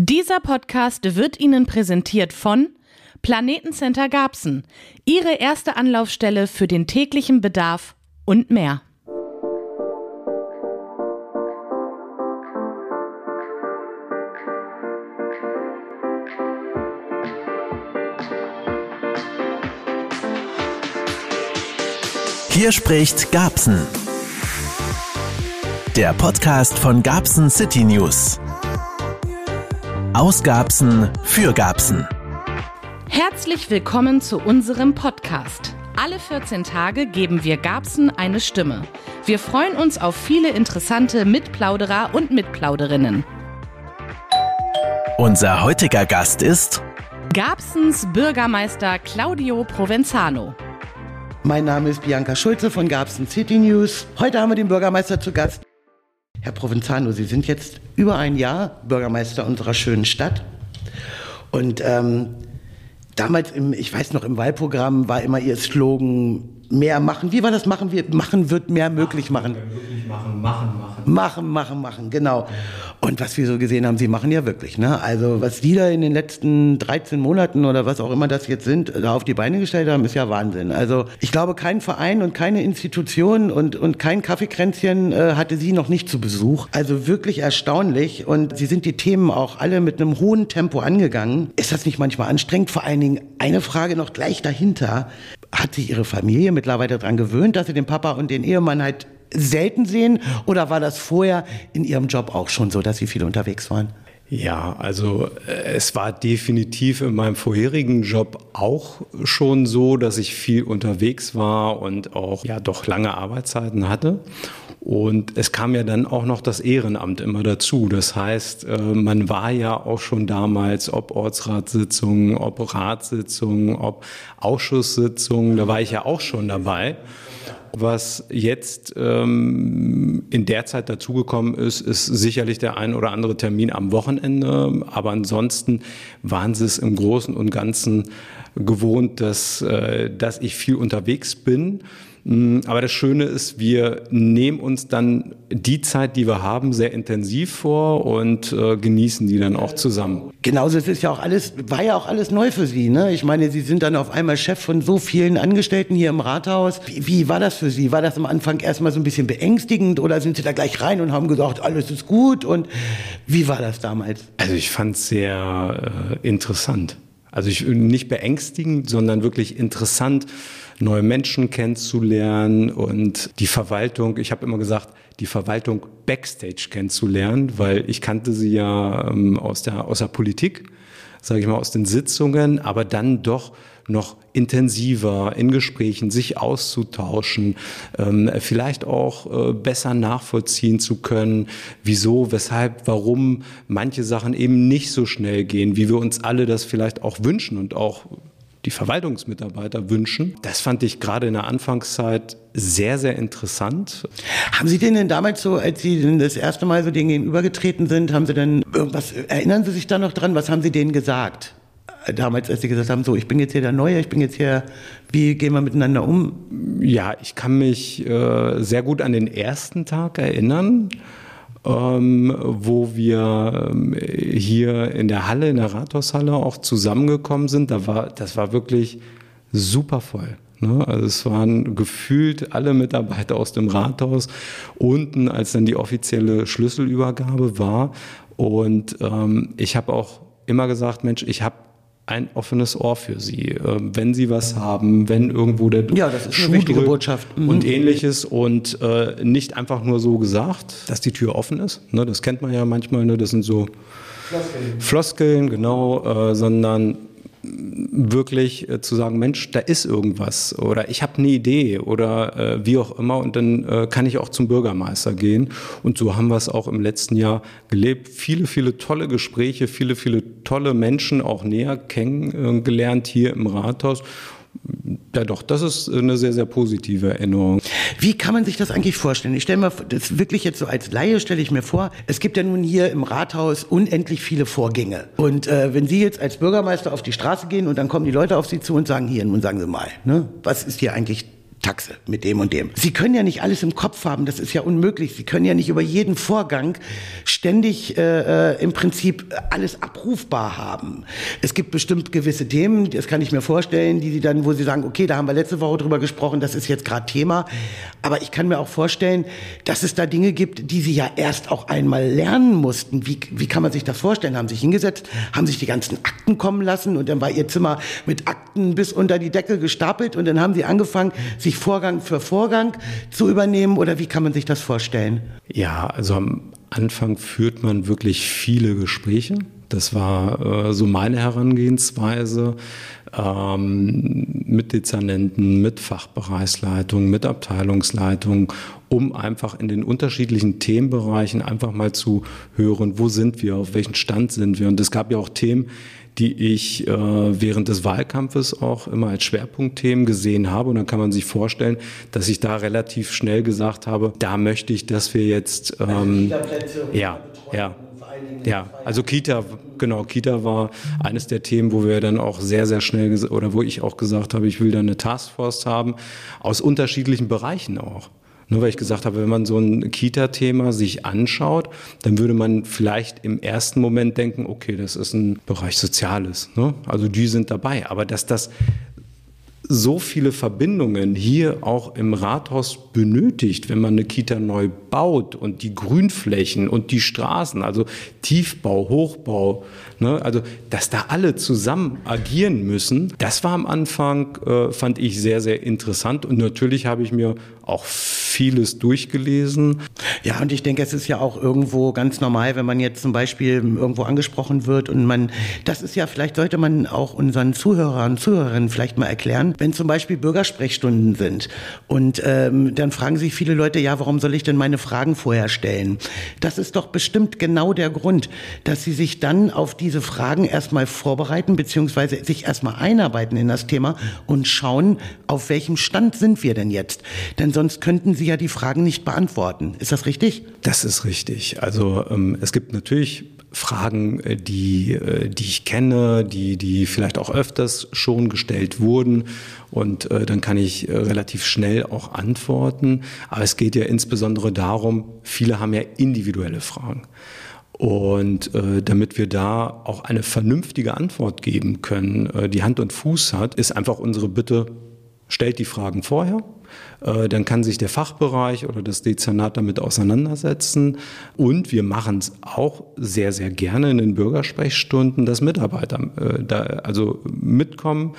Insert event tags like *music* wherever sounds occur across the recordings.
Dieser Podcast wird Ihnen präsentiert von Planetencenter Garbsen, Ihre erste Anlaufstelle für den täglichen Bedarf und mehr. Hier spricht Garbsen. Der Podcast von Garbsen City News. Aus Garbsen für Garbsen. Herzlich willkommen zu unserem Podcast. Alle 14 Tage geben wir Garbsen eine Stimme. Wir freuen uns auf viele interessante Mitplauderer und Mitplauderinnen. Unser heutiger Gast ist Garbsens Bürgermeister Claudio Provenzano. Mein Name ist Bianca Schulze von Garbsen City News. Heute haben wir den Bürgermeister zu Gast. Herr Provenzano, Sie sind jetzt über ein Jahr Bürgermeister unserer schönen Stadt. Und ähm, damals, im, ich weiß noch, im Wahlprogramm war immer Ihr Slogan, mehr machen. Wie war das? Machen wir, machen wird mehr möglich machen. Machen, machen, machen. Machen, machen, machen, genau. Und was wir so gesehen haben, sie machen ja wirklich. Ne? Also was die da in den letzten 13 Monaten oder was auch immer das jetzt sind, da auf die Beine gestellt haben, ist ja Wahnsinn. Also ich glaube, kein Verein und keine Institution und, und kein Kaffeekränzchen äh, hatte sie noch nicht zu Besuch. Also wirklich erstaunlich. Und sie sind die Themen auch alle mit einem hohen Tempo angegangen. Ist das nicht manchmal anstrengend? Vor allen Dingen eine Frage noch gleich dahinter. Hat sich Ihre Familie mittlerweile daran gewöhnt, dass Sie den Papa und den Ehemann halt selten sehen? Oder war das vorher in Ihrem Job auch schon so, dass Sie viel unterwegs waren? Ja, also äh, es war definitiv in meinem vorherigen Job auch schon so, dass ich viel unterwegs war und auch ja doch lange Arbeitszeiten hatte. Und es kam ja dann auch noch das Ehrenamt immer dazu. Das heißt, äh, man war ja auch schon damals, ob Ortsratssitzungen, ob Ratssitzungen, ob Ausschusssitzungen, da war ich ja auch schon dabei. Was jetzt ähm, in der Zeit dazugekommen ist, ist sicherlich der ein oder andere Termin am Wochenende. Aber ansonsten waren sie es im Großen und Ganzen gewohnt, dass, äh, dass ich viel unterwegs bin. Mm, aber das Schöne ist, wir nehmen uns dann die Zeit, die wir haben, sehr intensiv vor und äh, genießen die dann auch zusammen. Genauso, es ist ja auch alles, war ja auch alles neu für Sie, ne? Ich meine, Sie sind dann auf einmal Chef von so vielen Angestellten hier im Rathaus. Wie, wie war das für Sie? War das am Anfang erstmal so ein bisschen beängstigend oder sind Sie da gleich rein und haben gesagt, alles ist gut? Und wie war das damals? Also ich fand es sehr äh, interessant. Also ich, nicht beängstigend, sondern wirklich interessant neue Menschen kennenzulernen und die Verwaltung, ich habe immer gesagt, die Verwaltung backstage kennenzulernen, weil ich kannte sie ja ähm, aus, der, aus der Politik, sage ich mal, aus den Sitzungen, aber dann doch noch intensiver in Gesprächen sich auszutauschen, ähm, vielleicht auch äh, besser nachvollziehen zu können, wieso, weshalb, warum manche Sachen eben nicht so schnell gehen, wie wir uns alle das vielleicht auch wünschen und auch die Verwaltungsmitarbeiter wünschen. Das fand ich gerade in der Anfangszeit sehr, sehr interessant. Haben Sie denn denn damals so, als Sie das erste Mal so denen gegenübergetreten sind, haben Sie denn irgendwas, erinnern Sie sich da noch dran, was haben Sie denen gesagt? Damals, als Sie gesagt haben, so, ich bin jetzt hier der Neue, ich bin jetzt hier, wie gehen wir miteinander um? Ja, ich kann mich äh, sehr gut an den ersten Tag erinnern ähm, wo wir ähm, hier in der Halle, in der Rathaushalle auch zusammengekommen sind. Da war, das war wirklich super voll. Ne? Also es waren gefühlt alle Mitarbeiter aus dem Rathaus unten, als dann die offizielle Schlüsselübergabe war. Und ähm, ich habe auch immer gesagt, Mensch, ich habe ein offenes Ohr für Sie, ähm, wenn Sie was haben, wenn irgendwo der ja, das ist Schuh eine wichtige Botschaft mhm. und ähnliches und äh, nicht einfach nur so gesagt, dass die Tür offen ist. Ne, das kennt man ja manchmal. Ne, das sind so Floskeln, Floskeln genau, äh, sondern wirklich äh, zu sagen, Mensch, da ist irgendwas oder ich habe eine Idee oder äh, wie auch immer und dann äh, kann ich auch zum Bürgermeister gehen. Und so haben wir es auch im letzten Jahr gelebt. Viele, viele tolle Gespräche, viele, viele tolle Menschen auch näher kennengelernt hier im Rathaus. Ja, doch, das ist eine sehr, sehr positive Erinnerung. Wie kann man sich das eigentlich vorstellen? Ich stelle mir das wirklich jetzt so als Laie stelle ich mir vor, es gibt ja nun hier im Rathaus unendlich viele Vorgänge. Und äh, wenn Sie jetzt als Bürgermeister auf die Straße gehen und dann kommen die Leute auf Sie zu und sagen, hier, nun sagen Sie mal, ne, was ist hier eigentlich Taxe mit dem und dem. Sie können ja nicht alles im Kopf haben, das ist ja unmöglich. Sie können ja nicht über jeden Vorgang ständig äh, äh, im Prinzip alles abrufbar haben. Es gibt bestimmt gewisse Themen, das kann ich mir vorstellen, die Sie dann, wo Sie sagen, okay, da haben wir letzte Woche drüber gesprochen, das ist jetzt gerade Thema. Aber ich kann mir auch vorstellen, dass es da Dinge gibt, die Sie ja erst auch einmal lernen mussten. Wie, wie kann man sich das vorstellen? Haben Sie sich hingesetzt, haben sich die ganzen Akten kommen lassen und dann war Ihr Zimmer mit Akten bis unter die Decke gestapelt und dann haben Sie angefangen, sich Vorgang für Vorgang zu übernehmen oder wie kann man sich das vorstellen? Ja, also am Anfang führt man wirklich viele Gespräche. Das war äh, so meine Herangehensweise ähm, mit Dezernenten, mit Fachbereichsleitungen, mit Abteilungsleitungen, um einfach in den unterschiedlichen Themenbereichen einfach mal zu hören, wo sind wir, auf welchem Stand sind wir. Und es gab ja auch Themen, die ich äh, während des Wahlkampfes auch immer als Schwerpunktthemen gesehen habe. Und dann kann man sich vorstellen, dass ich da relativ schnell gesagt habe, da möchte ich, dass wir jetzt ähm, ja, ja. Ja, also Kita, genau, Kita war eines der Themen, wo wir dann auch sehr, sehr schnell oder wo ich auch gesagt habe, ich will da eine Taskforce haben, aus unterschiedlichen Bereichen auch. Nur weil ich gesagt habe, wenn man so ein Kita-Thema sich anschaut, dann würde man vielleicht im ersten Moment denken, okay, das ist ein Bereich Soziales. Ne? Also die sind dabei. Aber dass das so viele Verbindungen hier auch im Rathaus benötigt, wenn man eine Kita neu baut und die Grünflächen und die Straßen, also Tiefbau, Hochbau, ne, also dass da alle zusammen agieren müssen, das war am Anfang, äh, fand ich sehr, sehr interessant und natürlich habe ich mir auch vieles durchgelesen. Ja, und ich denke, es ist ja auch irgendwo ganz normal, wenn man jetzt zum Beispiel irgendwo angesprochen wird und man, das ist ja, vielleicht sollte man auch unseren Zuhörern und Zuhörerinnen vielleicht mal erklären, wenn zum Beispiel Bürgersprechstunden sind und ähm, dann fragen sich viele Leute, ja, warum soll ich denn meine Fragen vorher stellen? Das ist doch bestimmt genau der Grund, dass sie sich dann auf diese Fragen erstmal vorbereiten, beziehungsweise sich erstmal einarbeiten in das Thema und schauen, auf welchem Stand sind wir denn jetzt? Denn sonst könnten Sie ja die Fragen nicht beantworten. Ist das richtig? Das ist richtig. Also ähm, es gibt natürlich Fragen, äh, die, äh, die ich kenne, die, die vielleicht auch öfters schon gestellt wurden. Und äh, dann kann ich äh, relativ schnell auch antworten. Aber es geht ja insbesondere darum, viele haben ja individuelle Fragen. Und äh, damit wir da auch eine vernünftige Antwort geben können, die Hand und Fuß hat, ist einfach unsere Bitte, stellt die Fragen vorher dann kann sich der Fachbereich oder das Dezernat damit auseinandersetzen. Und wir machen es auch sehr, sehr gerne in den Bürgersprechstunden, dass Mitarbeiter äh, da also mitkommen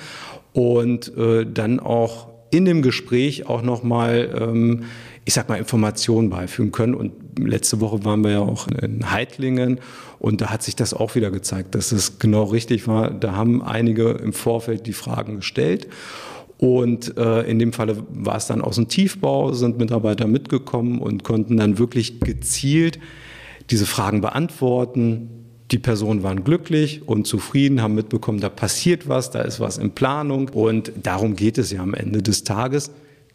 und äh, dann auch in dem Gespräch auch nochmal, ähm, ich sag mal, Informationen beifügen können. Und letzte Woche waren wir ja auch in Heitlingen und da hat sich das auch wieder gezeigt, dass es genau richtig war. Da haben einige im Vorfeld die Fragen gestellt. Und äh, in dem Falle war es dann aus dem Tiefbau, sind Mitarbeiter mitgekommen und konnten dann wirklich gezielt diese Fragen beantworten. Die Personen waren glücklich und zufrieden, haben mitbekommen, da passiert was, da ist was in Planung. Und darum geht es ja am Ende des Tages.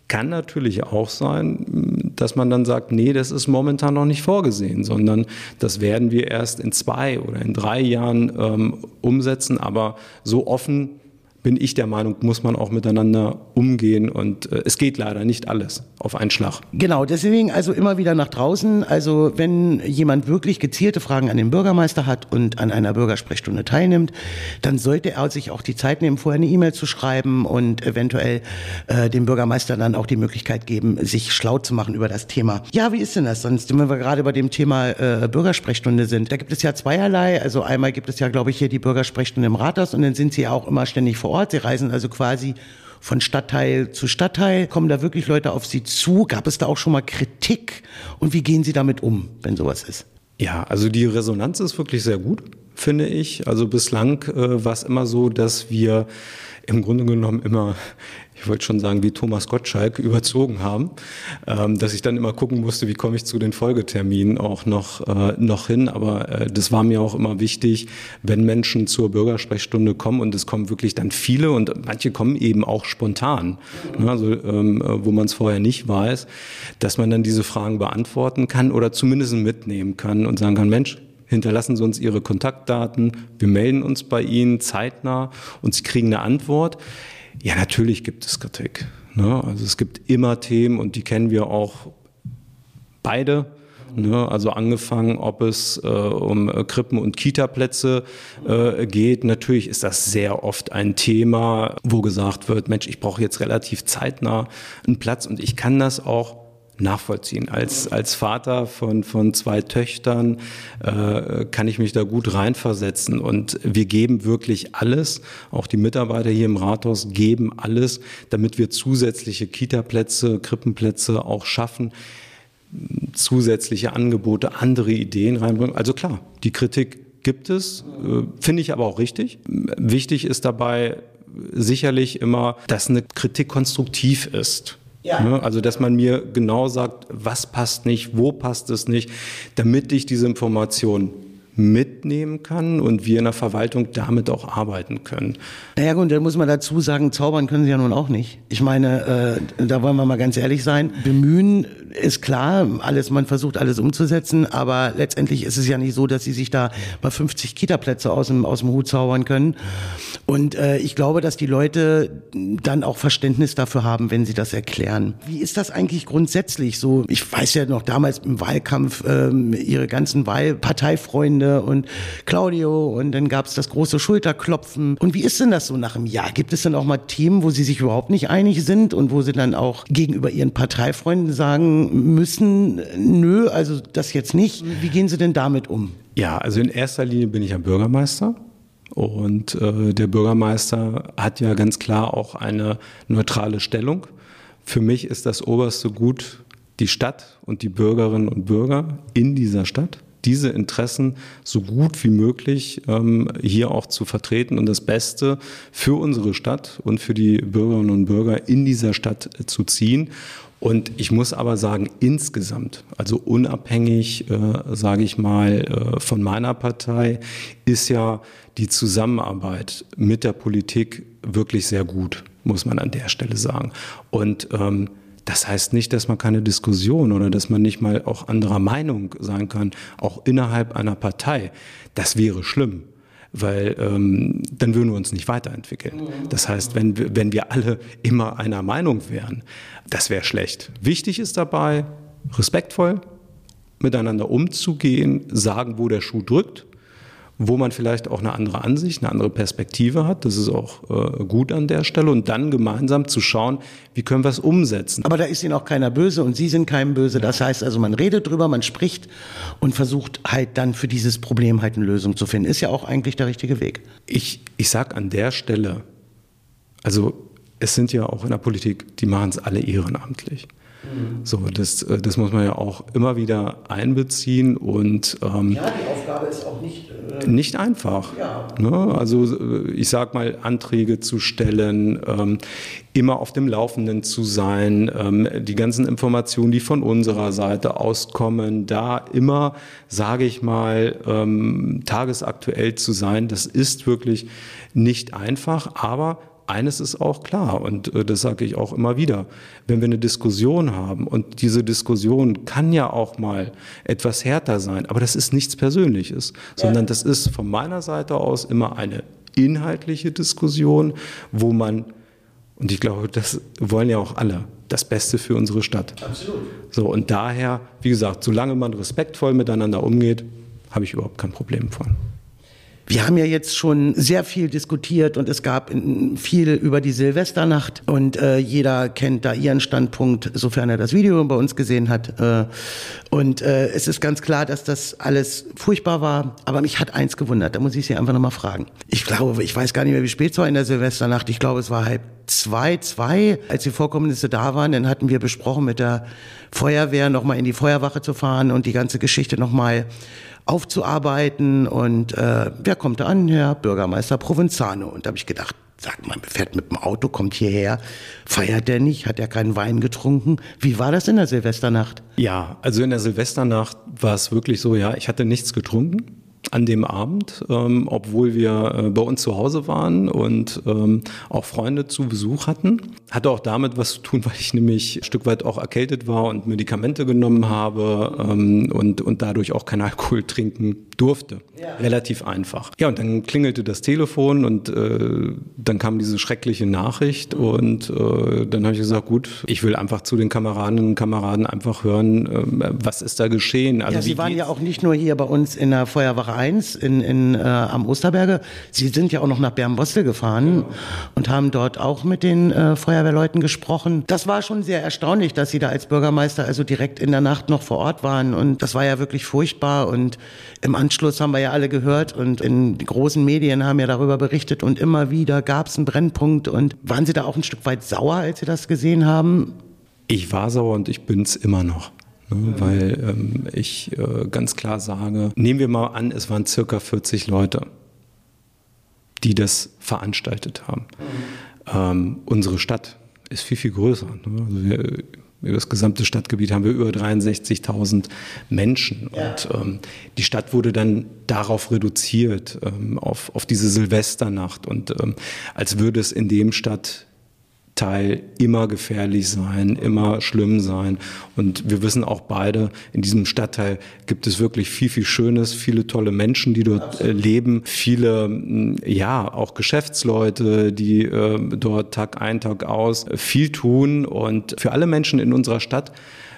Kann natürlich auch sein, dass man dann sagt, nee, das ist momentan noch nicht vorgesehen, sondern das werden wir erst in zwei oder in drei Jahren ähm, umsetzen. Aber so offen bin ich der Meinung, muss man auch miteinander umgehen und äh, es geht leider nicht alles auf einen Schlag. Genau, deswegen also immer wieder nach draußen. Also wenn jemand wirklich gezielte Fragen an den Bürgermeister hat und an einer Bürgersprechstunde teilnimmt, dann sollte er sich auch die Zeit nehmen, vorher eine E-Mail zu schreiben und eventuell äh, dem Bürgermeister dann auch die Möglichkeit geben, sich schlau zu machen über das Thema. Ja, wie ist denn das sonst, wenn wir gerade bei dem Thema äh, Bürgersprechstunde sind? Da gibt es ja zweierlei. Also einmal gibt es ja, glaube ich, hier die Bürgersprechstunde im Rathaus und dann sind sie ja auch immer ständig vor Ort Ort. Sie reisen also quasi von Stadtteil zu Stadtteil. Kommen da wirklich Leute auf Sie zu? Gab es da auch schon mal Kritik? Und wie gehen Sie damit um, wenn sowas ist? Ja, also die Resonanz ist wirklich sehr gut, finde ich. Also bislang äh, war es immer so, dass wir im Grunde genommen immer ich wollte schon sagen, wie Thomas Gottschalk überzogen haben, ähm, dass ich dann immer gucken musste, wie komme ich zu den Folgeterminen auch noch, äh, noch hin. Aber äh, das war mir auch immer wichtig, wenn Menschen zur Bürgersprechstunde kommen und es kommen wirklich dann viele und manche kommen eben auch spontan, ne, also ähm, wo man es vorher nicht weiß, dass man dann diese Fragen beantworten kann oder zumindest mitnehmen kann und sagen kann, Mensch, hinterlassen Sie uns Ihre Kontaktdaten, wir melden uns bei Ihnen zeitnah und Sie kriegen eine Antwort. Ja, natürlich gibt es Kritik. Ne? Also es gibt immer Themen und die kennen wir auch beide. Ne? Also angefangen, ob es äh, um Krippen- und Kitaplätze äh, geht. Natürlich ist das sehr oft ein Thema, wo gesagt wird, Mensch, ich brauche jetzt relativ zeitnah einen Platz und ich kann das auch nachvollziehen. Als, als Vater von, von zwei Töchtern äh, kann ich mich da gut reinversetzen. Und wir geben wirklich alles, auch die Mitarbeiter hier im Rathaus geben alles, damit wir zusätzliche Kita-Plätze, Krippenplätze auch schaffen, zusätzliche Angebote, andere Ideen reinbringen. Also klar, die Kritik gibt es, äh, finde ich aber auch richtig. Wichtig ist dabei sicherlich immer, dass eine Kritik konstruktiv ist. Ja. Ne? Also, dass man mir genau sagt, was passt nicht, wo passt es nicht, damit ich diese Information mitnehmen kann und wir in der Verwaltung damit auch arbeiten können. Naja gut, da muss man dazu sagen, zaubern können sie ja nun auch nicht. Ich meine, äh, da wollen wir mal ganz ehrlich sein. Bemühen ist klar, alles, man versucht alles umzusetzen, aber letztendlich ist es ja nicht so, dass sie sich da mal 50 Kita-Plätze aus dem, aus dem Hut zaubern können. Und äh, ich glaube, dass die Leute dann auch Verständnis dafür haben, wenn sie das erklären. Wie ist das eigentlich grundsätzlich so? Ich weiß ja noch damals im Wahlkampf ähm, ihre ganzen Wahlparteifreunde Freunde und Claudio und dann gab es das große Schulterklopfen. Und wie ist denn das so nach einem Jahr? Gibt es dann auch mal Themen, wo sie sich überhaupt nicht einig sind und wo sie dann auch gegenüber ihren Parteifreunden sagen müssen, nö, also das jetzt nicht. Wie gehen sie denn damit um? Ja, also in erster Linie bin ich ja Bürgermeister. Und äh, der Bürgermeister hat ja ganz klar auch eine neutrale Stellung. Für mich ist das oberste Gut die Stadt und die Bürgerinnen und Bürger in dieser Stadt diese Interessen so gut wie möglich ähm, hier auch zu vertreten und das Beste für unsere Stadt und für die Bürgerinnen und Bürger in dieser Stadt äh, zu ziehen. Und ich muss aber sagen, insgesamt, also unabhängig, äh, sage ich mal, äh, von meiner Partei, ist ja die Zusammenarbeit mit der Politik wirklich sehr gut, muss man an der Stelle sagen. Und ähm, das heißt nicht, dass man keine Diskussion oder dass man nicht mal auch anderer Meinung sein kann, auch innerhalb einer Partei. Das wäre schlimm weil ähm, dann würden wir uns nicht weiterentwickeln. Das heißt, wenn wir, wenn wir alle immer einer Meinung wären, das wäre schlecht. Wichtig ist dabei, respektvoll miteinander umzugehen, sagen, wo der Schuh drückt wo man vielleicht auch eine andere Ansicht, eine andere Perspektive hat. Das ist auch äh, gut an der Stelle. Und dann gemeinsam zu schauen, wie können wir es umsetzen. Aber da ist Ihnen auch keiner böse und Sie sind keinem böse. Das heißt also, man redet drüber, man spricht und versucht halt dann für dieses Problem halt eine Lösung zu finden. Ist ja auch eigentlich der richtige Weg. Ich, ich sag an der Stelle, also es sind ja auch in der Politik, die machen es alle ehrenamtlich. So, das, äh, das muss man ja auch immer wieder einbeziehen und ähm, ja, die Aufgabe ist auch nicht äh, nicht einfach. Ja. Ne? Also äh, ich sag mal Anträge zu stellen, ähm, immer auf dem Laufenden zu sein, ähm, die ganzen Informationen, die von unserer Seite auskommen, da immer, sage ich mal, ähm, tagesaktuell zu sein. Das ist wirklich nicht einfach, aber eines ist auch klar und äh, das sage ich auch immer wieder, wenn wir eine Diskussion haben und diese Diskussion kann ja auch mal etwas härter sein, aber das ist nichts Persönliches, sondern das ist von meiner Seite aus immer eine inhaltliche Diskussion, wo man, und ich glaube, das wollen ja auch alle, das Beste für unsere Stadt. Absolut. So, und daher, wie gesagt, solange man respektvoll miteinander umgeht, habe ich überhaupt kein Problem von. Wir haben ja jetzt schon sehr viel diskutiert und es gab viel über die Silvesternacht und äh, jeder kennt da ihren Standpunkt, sofern er das Video bei uns gesehen hat. Äh, und äh, es ist ganz klar, dass das alles furchtbar war. Aber mich hat eins gewundert, da muss ich Sie einfach nochmal fragen. Ich glaube, ich weiß gar nicht mehr, wie spät es war in der Silvesternacht. Ich glaube, es war halb zwei, zwei, als die Vorkommnisse da waren, dann hatten wir besprochen, mit der Feuerwehr nochmal in die Feuerwache zu fahren und die ganze Geschichte nochmal aufzuarbeiten. Und äh, wer kommt da an? Herr Bürgermeister Provenzano. Und da habe ich gedacht, sag mal, fährt mit dem Auto, kommt hierher, feiert der nicht, hat er keinen Wein getrunken? Wie war das in der Silvesternacht? Ja, also in der Silvesternacht war es wirklich so, ja, ich hatte nichts getrunken. An dem Abend, ähm, obwohl wir äh, bei uns zu Hause waren und ähm, auch Freunde zu Besuch hatten. Hatte auch damit was zu tun, *laughs* weil ich nämlich ein Stück weit auch erkältet war und Medikamente genommen habe ähm, und, und dadurch auch kein *laughs* Alkohol trinken durfte. Ja. Relativ einfach. Ja, und dann klingelte das Telefon und äh, dann kam diese schreckliche Nachricht und äh, dann habe ich gesagt, gut, ich will einfach zu den Kameradinnen und Kameraden einfach hören, äh, was ist da geschehen. Also ja, Sie waren ja auch nicht nur hier bei uns in der Feuerwache 1 in, in, äh, am Osterberge, Sie sind ja auch noch nach Bernbostel gefahren ja. und haben dort auch mit den äh, Feuerwehrleuten gesprochen. Das war schon sehr erstaunlich, dass Sie da als Bürgermeister also direkt in der Nacht noch vor Ort waren und das war ja wirklich furchtbar und im Anschluss haben wir ja alle gehört und in großen Medien haben ja darüber berichtet und immer wieder gab es einen Brennpunkt. Und waren Sie da auch ein Stück weit sauer, als Sie das gesehen haben? Ich war sauer und ich bin es immer noch. Ne, weil ähm, ich äh, ganz klar sage, nehmen wir mal an, es waren circa 40 Leute, die das veranstaltet haben. Ähm, unsere Stadt ist viel, viel größer. Ne? Also wir, über das gesamte Stadtgebiet haben wir über 63.000 Menschen. Ja. Und ähm, die Stadt wurde dann darauf reduziert, ähm, auf, auf diese Silvesternacht. Und ähm, als würde es in dem Stadt Teil immer gefährlich sein, immer schlimm sein. Und wir wissen auch beide, in diesem Stadtteil gibt es wirklich viel, viel Schönes, viele tolle Menschen, die dort äh, leben, viele, mm, ja, auch Geschäftsleute, die äh, dort Tag ein, Tag aus viel tun. Und für alle Menschen in unserer Stadt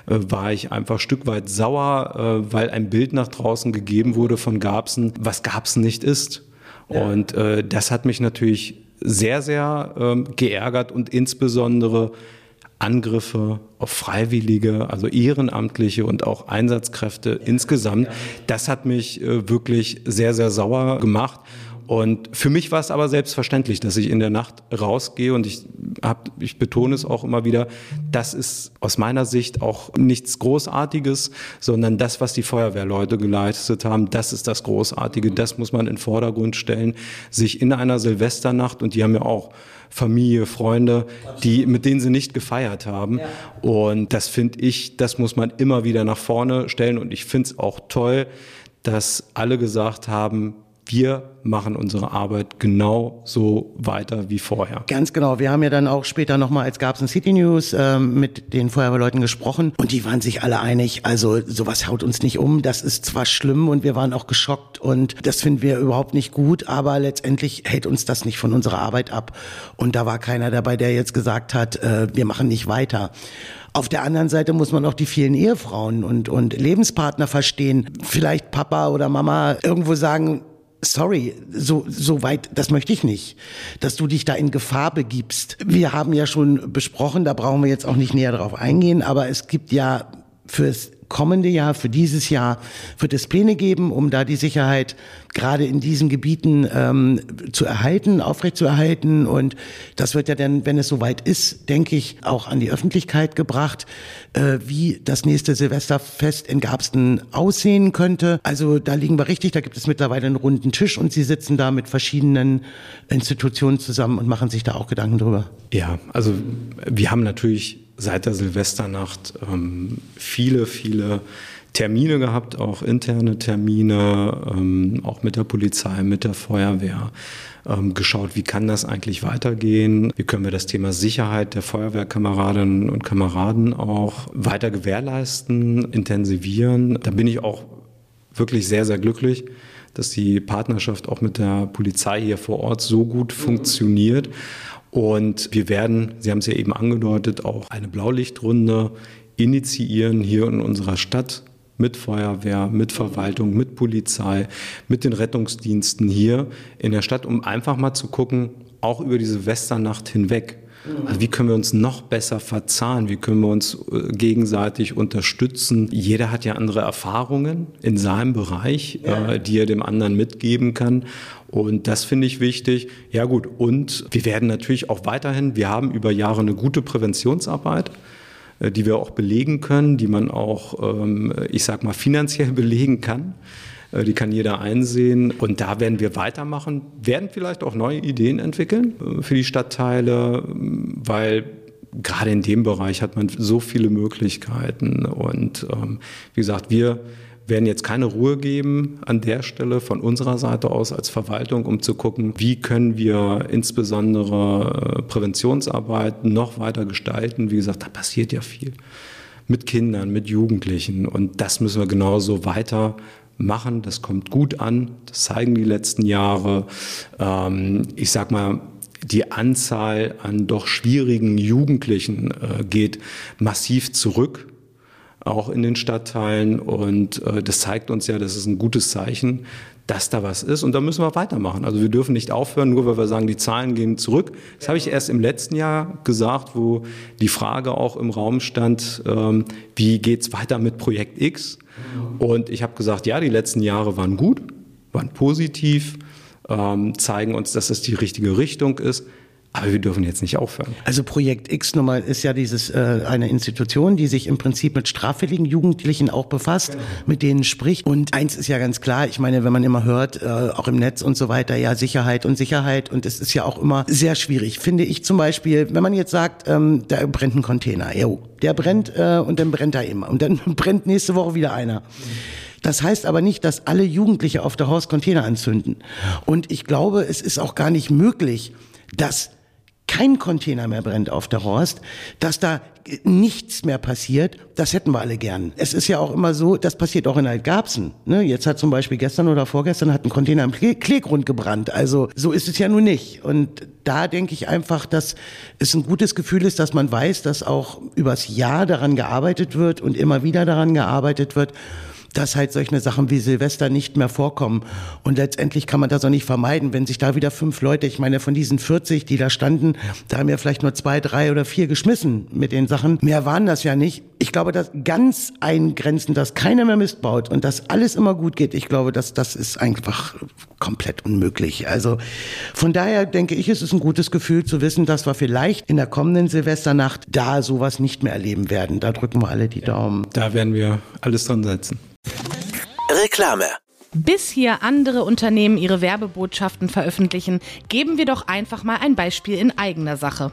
äh, war ich einfach ein Stück weit sauer, äh, weil ein Bild nach draußen gegeben wurde von Gabsen, was Gabsen nicht ist. Ja. Und äh, das hat mich natürlich sehr, sehr ähm, geärgert und insbesondere Angriffe auf Freiwillige, also Ehrenamtliche und auch Einsatzkräfte ja, insgesamt. Ja. Das hat mich äh, wirklich sehr, sehr sauer gemacht. Und für mich war es aber selbstverständlich, dass ich in der Nacht rausgehe und ich hab, ich betone es auch immer wieder, das ist aus meiner Sicht auch nichts Großartiges, sondern das, was die Feuerwehrleute geleistet haben, das ist das Großartige, das muss man in den Vordergrund stellen, sich in einer Silvesternacht und die haben ja auch Familie, Freunde, die, mit denen sie nicht gefeiert haben. Ja. Und das finde ich, das muss man immer wieder nach vorne stellen. Und ich finde es auch toll, dass alle gesagt haben, wir machen unsere Arbeit genau so weiter wie vorher. Ganz genau. Wir haben ja dann auch später nochmal, als gab es ein City News, äh, mit den Feuerwehrleuten gesprochen und die waren sich alle einig, also sowas haut uns nicht um. Das ist zwar schlimm und wir waren auch geschockt und das finden wir überhaupt nicht gut, aber letztendlich hält uns das nicht von unserer Arbeit ab. Und da war keiner dabei, der jetzt gesagt hat, äh, wir machen nicht weiter. Auf der anderen Seite muss man auch die vielen Ehefrauen und, und Lebenspartner verstehen. Vielleicht Papa oder Mama irgendwo sagen, sorry, so, so weit, das möchte ich nicht, dass du dich da in Gefahr begibst. Wir haben ja schon besprochen, da brauchen wir jetzt auch nicht näher drauf eingehen, aber es gibt ja fürs kommende Jahr, für dieses Jahr, wird es Pläne geben, um da die Sicherheit gerade in diesen Gebieten ähm, zu erhalten, aufrechtzuerhalten. Und das wird ja dann, wenn es soweit ist, denke ich, auch an die Öffentlichkeit gebracht, äh, wie das nächste Silvesterfest in Garbsten aussehen könnte. Also da liegen wir richtig, da gibt es mittlerweile einen runden Tisch und Sie sitzen da mit verschiedenen Institutionen zusammen und machen sich da auch Gedanken drüber. Ja, also wir haben natürlich seit der Silvesternacht ähm, viele, viele Termine gehabt, auch interne Termine, ähm, auch mit der Polizei, mit der Feuerwehr, ähm, geschaut, wie kann das eigentlich weitergehen, wie können wir das Thema Sicherheit der Feuerwehrkameradinnen und Kameraden auch weiter gewährleisten, intensivieren. Da bin ich auch wirklich sehr, sehr glücklich dass die Partnerschaft auch mit der Polizei hier vor Ort so gut funktioniert. Und wir werden, Sie haben es ja eben angedeutet, auch eine Blaulichtrunde initiieren hier in unserer Stadt mit Feuerwehr, mit Verwaltung, mit Polizei, mit den Rettungsdiensten hier in der Stadt, um einfach mal zu gucken, auch über diese Westernacht hinweg. Also wie können wir uns noch besser verzahnen? Wie können wir uns äh, gegenseitig unterstützen? Jeder hat ja andere Erfahrungen in seinem Bereich, ja. äh, die er dem anderen mitgeben kann. Und das finde ich wichtig. Ja gut, und wir werden natürlich auch weiterhin, wir haben über Jahre eine gute Präventionsarbeit äh, die wir auch belegen können, die man auch, ähm, ich sag mal, finanziell *laughs* belegen kann. Äh, die kann jeder einsehen. Und da werden wir weitermachen, werden vielleicht auch neue Ideen entwickeln äh, für die Stadtteile, weil gerade in dem Bereich hat man so viele Möglichkeiten. Und ähm, wie gesagt, wir werden jetzt keine Ruhe geben an der Stelle von unserer Seite aus als Verwaltung, um zu gucken, wie können wir insbesondere äh, Präventionsarbeit noch weiter gestalten. Wie gesagt, da passiert ja viel mit Kindern, mit Jugendlichen und das müssen wir genauso weiter machen. Das kommt gut an, das zeigen die letzten Jahre. Ähm, ich sag mal, die Anzahl an doch schwierigen Jugendlichen äh, geht massiv zurück auch in den Stadtteilen. Und äh, das zeigt uns ja, das ist ein gutes Zeichen, dass da was ist. Und da müssen wir weitermachen. Also wir dürfen nicht aufhören, nur weil wir sagen, die Zahlen gehen zurück. Das habe ich erst im letzten Jahr gesagt, wo die Frage auch im Raum stand, ähm, wie geht's weiter mit Projekt X? Und ich habe gesagt, ja, die letzten Jahre waren gut, waren positiv, ähm, zeigen uns, dass es die richtige Richtung ist. Aber wir dürfen jetzt nicht aufhören. Also Projekt X nochmal ist ja dieses äh, eine Institution, die sich im Prinzip mit straffälligen Jugendlichen auch befasst, genau. mit denen spricht. Und eins ist ja ganz klar, ich meine, wenn man immer hört, äh, auch im Netz und so weiter, ja Sicherheit und Sicherheit und es ist ja auch immer sehr schwierig, finde ich zum Beispiel, wenn man jetzt sagt, ähm, da brennt ein Container, jo, der brennt äh, und dann brennt er immer und dann *laughs* brennt nächste Woche wieder einer. Das heißt aber nicht, dass alle Jugendliche auf der Haus Container anzünden. Und ich glaube, es ist auch gar nicht möglich, dass kein Container mehr brennt auf der Horst, dass da nichts mehr passiert, das hätten wir alle gern. Es ist ja auch immer so, das passiert auch in Altgabsen. Ne? Jetzt hat zum Beispiel gestern oder vorgestern hat ein Container im Kleegrund gebrannt. Also so ist es ja nun nicht. Und da denke ich einfach, dass es ein gutes Gefühl ist, dass man weiß, dass auch übers Jahr daran gearbeitet wird und immer wieder daran gearbeitet wird dass halt solche Sachen wie Silvester nicht mehr vorkommen. Und letztendlich kann man das auch nicht vermeiden, wenn sich da wieder fünf Leute, ich meine, von diesen 40, die da standen, da haben ja vielleicht nur zwei, drei oder vier geschmissen mit den Sachen. Mehr waren das ja nicht. Ich glaube, dass ganz eingrenzen, dass keiner mehr Mist baut und dass alles immer gut geht, ich glaube, dass das ist einfach komplett unmöglich. Also von daher denke ich, es ist ein gutes Gefühl zu wissen, dass wir vielleicht in der kommenden Silvesternacht da sowas nicht mehr erleben werden. Da drücken wir alle die Daumen. Da werden wir alles dran setzen. Reklame. Bis hier andere Unternehmen ihre Werbebotschaften veröffentlichen, geben wir doch einfach mal ein Beispiel in eigener Sache.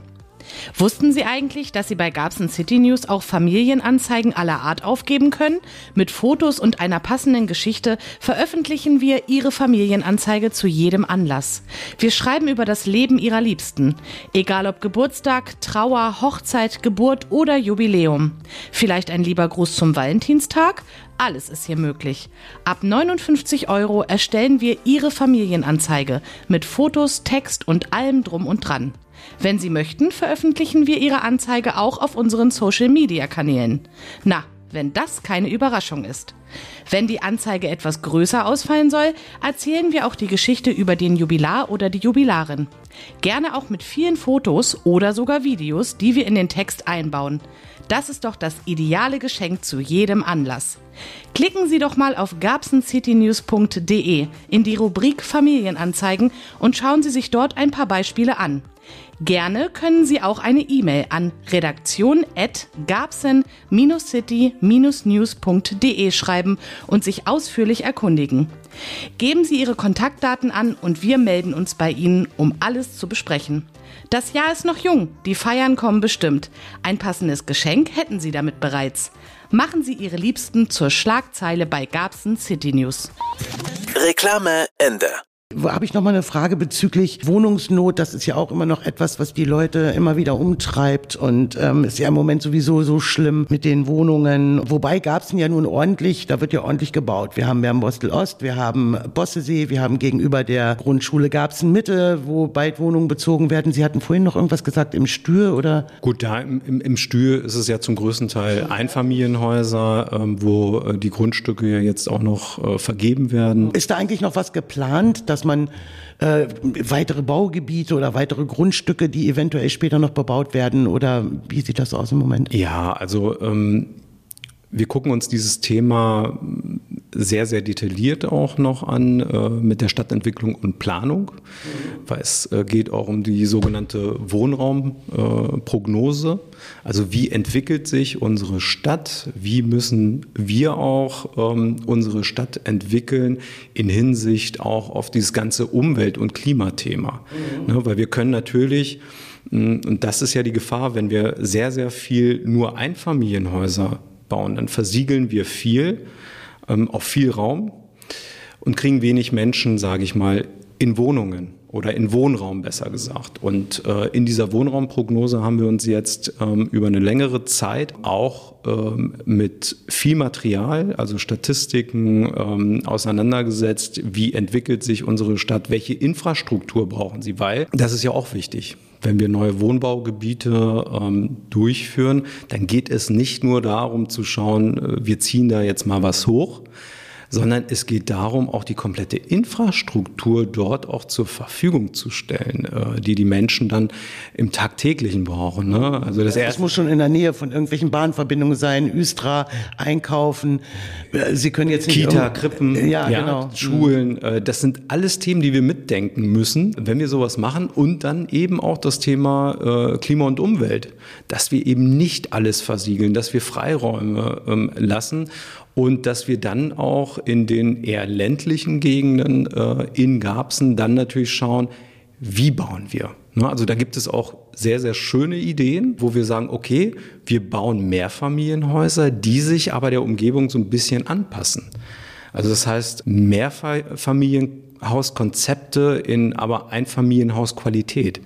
Wussten Sie eigentlich, dass Sie bei Gabsen City News auch Familienanzeigen aller Art aufgeben können? Mit Fotos und einer passenden Geschichte veröffentlichen wir Ihre Familienanzeige zu jedem Anlass. Wir schreiben über das Leben Ihrer Liebsten. Egal ob Geburtstag, Trauer, Hochzeit, Geburt oder Jubiläum. Vielleicht ein lieber Gruß zum Valentinstag? Alles ist hier möglich. Ab 59 Euro erstellen wir Ihre Familienanzeige mit Fotos, Text und allem drum und dran. Wenn Sie möchten, veröffentlichen wir Ihre Anzeige auch auf unseren Social-Media-Kanälen. Na, wenn das keine Überraschung ist. Wenn die Anzeige etwas größer ausfallen soll, erzählen wir auch die Geschichte über den Jubilar oder die Jubilarin. Gerne auch mit vielen Fotos oder sogar Videos, die wir in den Text einbauen. Das ist doch das ideale Geschenk zu jedem Anlass. Klicken Sie doch mal auf gabsencitynews.de in die Rubrik Familienanzeigen und schauen Sie sich dort ein paar Beispiele an. Gerne können Sie auch eine E-Mail an redaktion.gabsen-city-news.de schreiben und sich ausführlich erkundigen. Geben Sie Ihre Kontaktdaten an und wir melden uns bei Ihnen, um alles zu besprechen. Das Jahr ist noch jung, die Feiern kommen bestimmt. Ein passendes Geschenk hätten Sie damit bereits. Machen Sie Ihre Liebsten zur Schlagzeile bei Gabsen City News. Reklame Ende habe ich noch mal eine Frage bezüglich Wohnungsnot. Das ist ja auch immer noch etwas, was die Leute immer wieder umtreibt und ähm, ist ja im Moment sowieso so schlimm mit den Wohnungen. Wobei gab es ja nun ordentlich, da wird ja ordentlich gebaut. Wir haben Bostel Ost, wir haben Bossesee, wir haben gegenüber der Grundschule Garbsen Mitte, wo bald Wohnungen bezogen werden. Sie hatten vorhin noch irgendwas gesagt im Stür oder? Gut, da im, im, im Stür ist es ja zum größten Teil Einfamilienhäuser, ähm, wo äh, die Grundstücke ja jetzt auch noch äh, vergeben werden. Ist da eigentlich noch was geplant, dass man äh, weitere Baugebiete oder weitere Grundstücke, die eventuell später noch bebaut werden? Oder wie sieht das aus im Moment? Ja, also ähm, wir gucken uns dieses Thema sehr, sehr detailliert auch noch an äh, mit der Stadtentwicklung und Planung, weil es äh, geht auch um die sogenannte Wohnraumprognose. Also wie entwickelt sich unsere Stadt? Wie müssen wir auch ähm, unsere Stadt entwickeln in Hinsicht auch auf dieses ganze Umwelt- und Klimathema? Mhm. Ne, weil wir können natürlich und das ist ja die Gefahr, wenn wir sehr, sehr viel nur Einfamilienhäuser bauen, dann versiegeln wir viel ähm, auf viel Raum und kriegen wenig Menschen, sage ich mal, in Wohnungen oder in Wohnraum besser gesagt. Und äh, in dieser Wohnraumprognose haben wir uns jetzt ähm, über eine längere Zeit auch ähm, mit viel Material, also Statistiken ähm, auseinandergesetzt. Wie entwickelt sich unsere Stadt? Welche Infrastruktur brauchen sie? Weil das ist ja auch wichtig. Wenn wir neue Wohnbaugebiete ähm, durchführen, dann geht es nicht nur darum zu schauen, äh, wir ziehen da jetzt mal was hoch, sondern es geht darum, auch die komplette Infrastruktur dort auch zur Verfügung zu stellen, äh, die die Menschen dann im tagtäglichen brauchen. Ne? Also das, das muss schon in der Nähe von irgendwelchen Bahnverbindungen sein, Östra, einkaufen. Äh, Sie können jetzt nicht Kita, Krippen, ja, ja, genau. Schulen. Äh, das sind alles Themen, die wir mitdenken müssen, wenn wir sowas machen. Und dann eben auch das Thema Klima und Umwelt, dass wir eben nicht alles versiegeln, dass wir Freiräume ähm, lassen und dass wir dann auch in den eher ländlichen Gegenden äh, in Garbsen dann natürlich schauen, wie bauen wir. Ne? Also da gibt es auch sehr, sehr schöne Ideen, wo wir sagen, okay, wir bauen Mehrfamilienhäuser, die sich aber der Umgebung so ein bisschen anpassen. Also das heißt, Mehrfamilienhauskonzepte in aber Einfamilienhausqualität.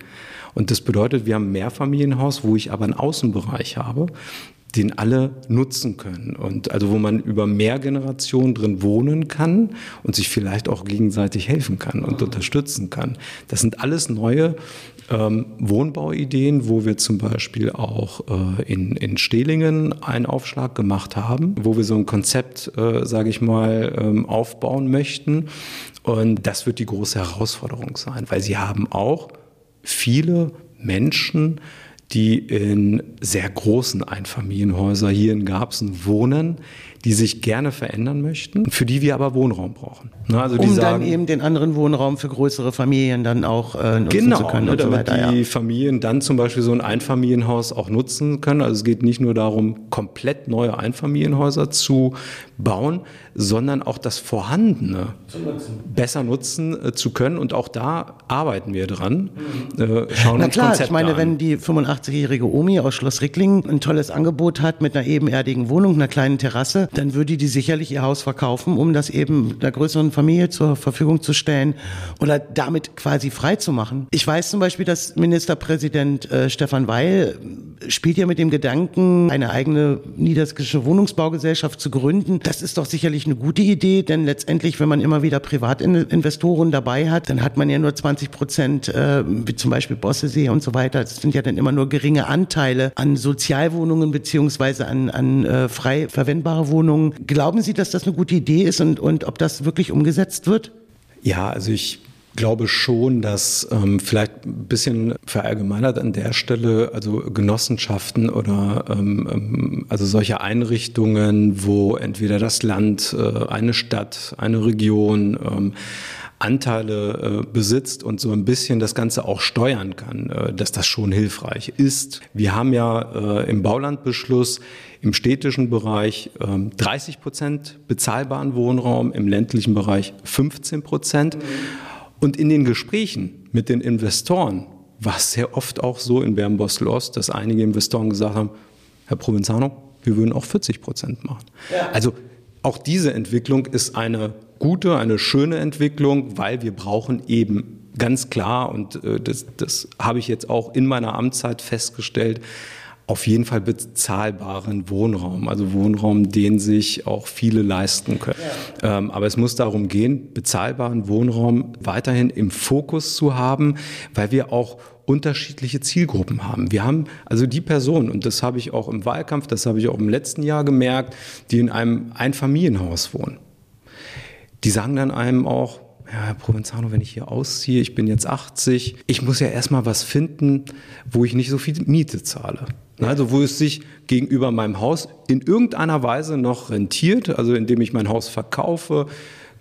Und das bedeutet, wir haben ein Mehrfamilienhaus, wo ich aber einen Außenbereich habe, den alle nutzen können. Und also wo man über mehr Generationen drin wohnen kann und sich vielleicht auch gegenseitig helfen kann und unterstützen kann. Das sind alles neue ähm, Wohnbauideen, wo wir zum Beispiel auch äh, in, in Stehlingen einen Aufschlag gemacht haben, wo wir so ein Konzept, äh, sage ich mal, ähm, aufbauen möchten. Und das wird die große Herausforderung sein, weil sie haben auch viele Menschen, die in sehr großen Einfamilienhäusern hier in Garbsen wohnen, die sich gerne verändern möchten, für die wir aber Wohnraum brauchen. Ne, also um sagen, dann eben den anderen Wohnraum für größere Familien dann auch äh, nutzen genau, zu können ne, und so weiter. die ja. Familien dann zum Beispiel so ein Einfamilienhaus auch nutzen können. Also es geht nicht nur darum, komplett neue Einfamilienhäuser zu bauen, sondern auch das Vorhandene nutzen. besser nutzen äh, zu können. Und auch da arbeiten wir dran. Mhm. Äh, schauen Na klar, ich meine, an. wenn die 85-jährige Omi aus Schloss Rickling ein tolles Angebot hat mit einer ebenerdigen Wohnung, einer kleinen Terrasse, dann würde die sicherlich ihr Haus verkaufen, um das eben einer größeren Familie zur Verfügung zu stellen oder damit quasi frei zu machen. Ich weiß zum Beispiel, dass Ministerpräsident äh, Stefan Weil spielt ja mit dem Gedanken, eine eigene niedersächsische Wohnungsbaugesellschaft zu gründen. Das ist doch sicherlich eine gute Idee, denn letztendlich, wenn man immer wieder Privatinvestoren dabei hat, dann hat man ja nur 20 Prozent, äh, wie zum Beispiel Bossesee und so weiter. Das sind ja dann immer nur geringe Anteile an Sozialwohnungen beziehungsweise an, an äh, frei verwendbare Wohnungen. Glauben Sie, dass das eine gute Idee ist und, und ob das wirklich umgesetzt wird? Ja, also ich glaube schon, dass ähm, vielleicht ein bisschen verallgemeinert an der Stelle, also Genossenschaften oder ähm, ähm, also solche Einrichtungen, wo entweder das Land, äh, eine Stadt, eine Region ähm, Anteile äh, besitzt und so ein bisschen das Ganze auch steuern kann, äh, dass das schon hilfreich ist. Wir haben ja äh, im Baulandbeschluss im städtischen Bereich 30 ähm, Prozent bezahlbaren Wohnraum, im ländlichen Bereich 15 Prozent. Mhm. Und in den Gesprächen mit den Investoren war es sehr oft auch so in Bernbostel-Ost, dass einige Investoren gesagt haben, Herr Provenzano, wir würden auch 40 Prozent machen. Ja. Also auch diese Entwicklung ist eine gute, eine schöne Entwicklung, weil wir brauchen eben ganz klar, und äh, das, das habe ich jetzt auch in meiner Amtszeit festgestellt, auf jeden Fall bezahlbaren Wohnraum, also Wohnraum, den sich auch viele leisten können. Ja. Ähm, aber es muss darum gehen, bezahlbaren Wohnraum weiterhin im Fokus zu haben, weil wir auch unterschiedliche Zielgruppen haben. Wir haben also die Personen, und das habe ich auch im Wahlkampf, das habe ich auch im letzten Jahr gemerkt, die in einem Einfamilienhaus wohnen. Die sagen dann einem auch, ja, Herr Provenzano, wenn ich hier ausziehe, ich bin jetzt 80, ich muss ja erstmal was finden, wo ich nicht so viel Miete zahle. Also wo es sich gegenüber meinem Haus in irgendeiner Weise noch rentiert, also indem ich mein Haus verkaufe,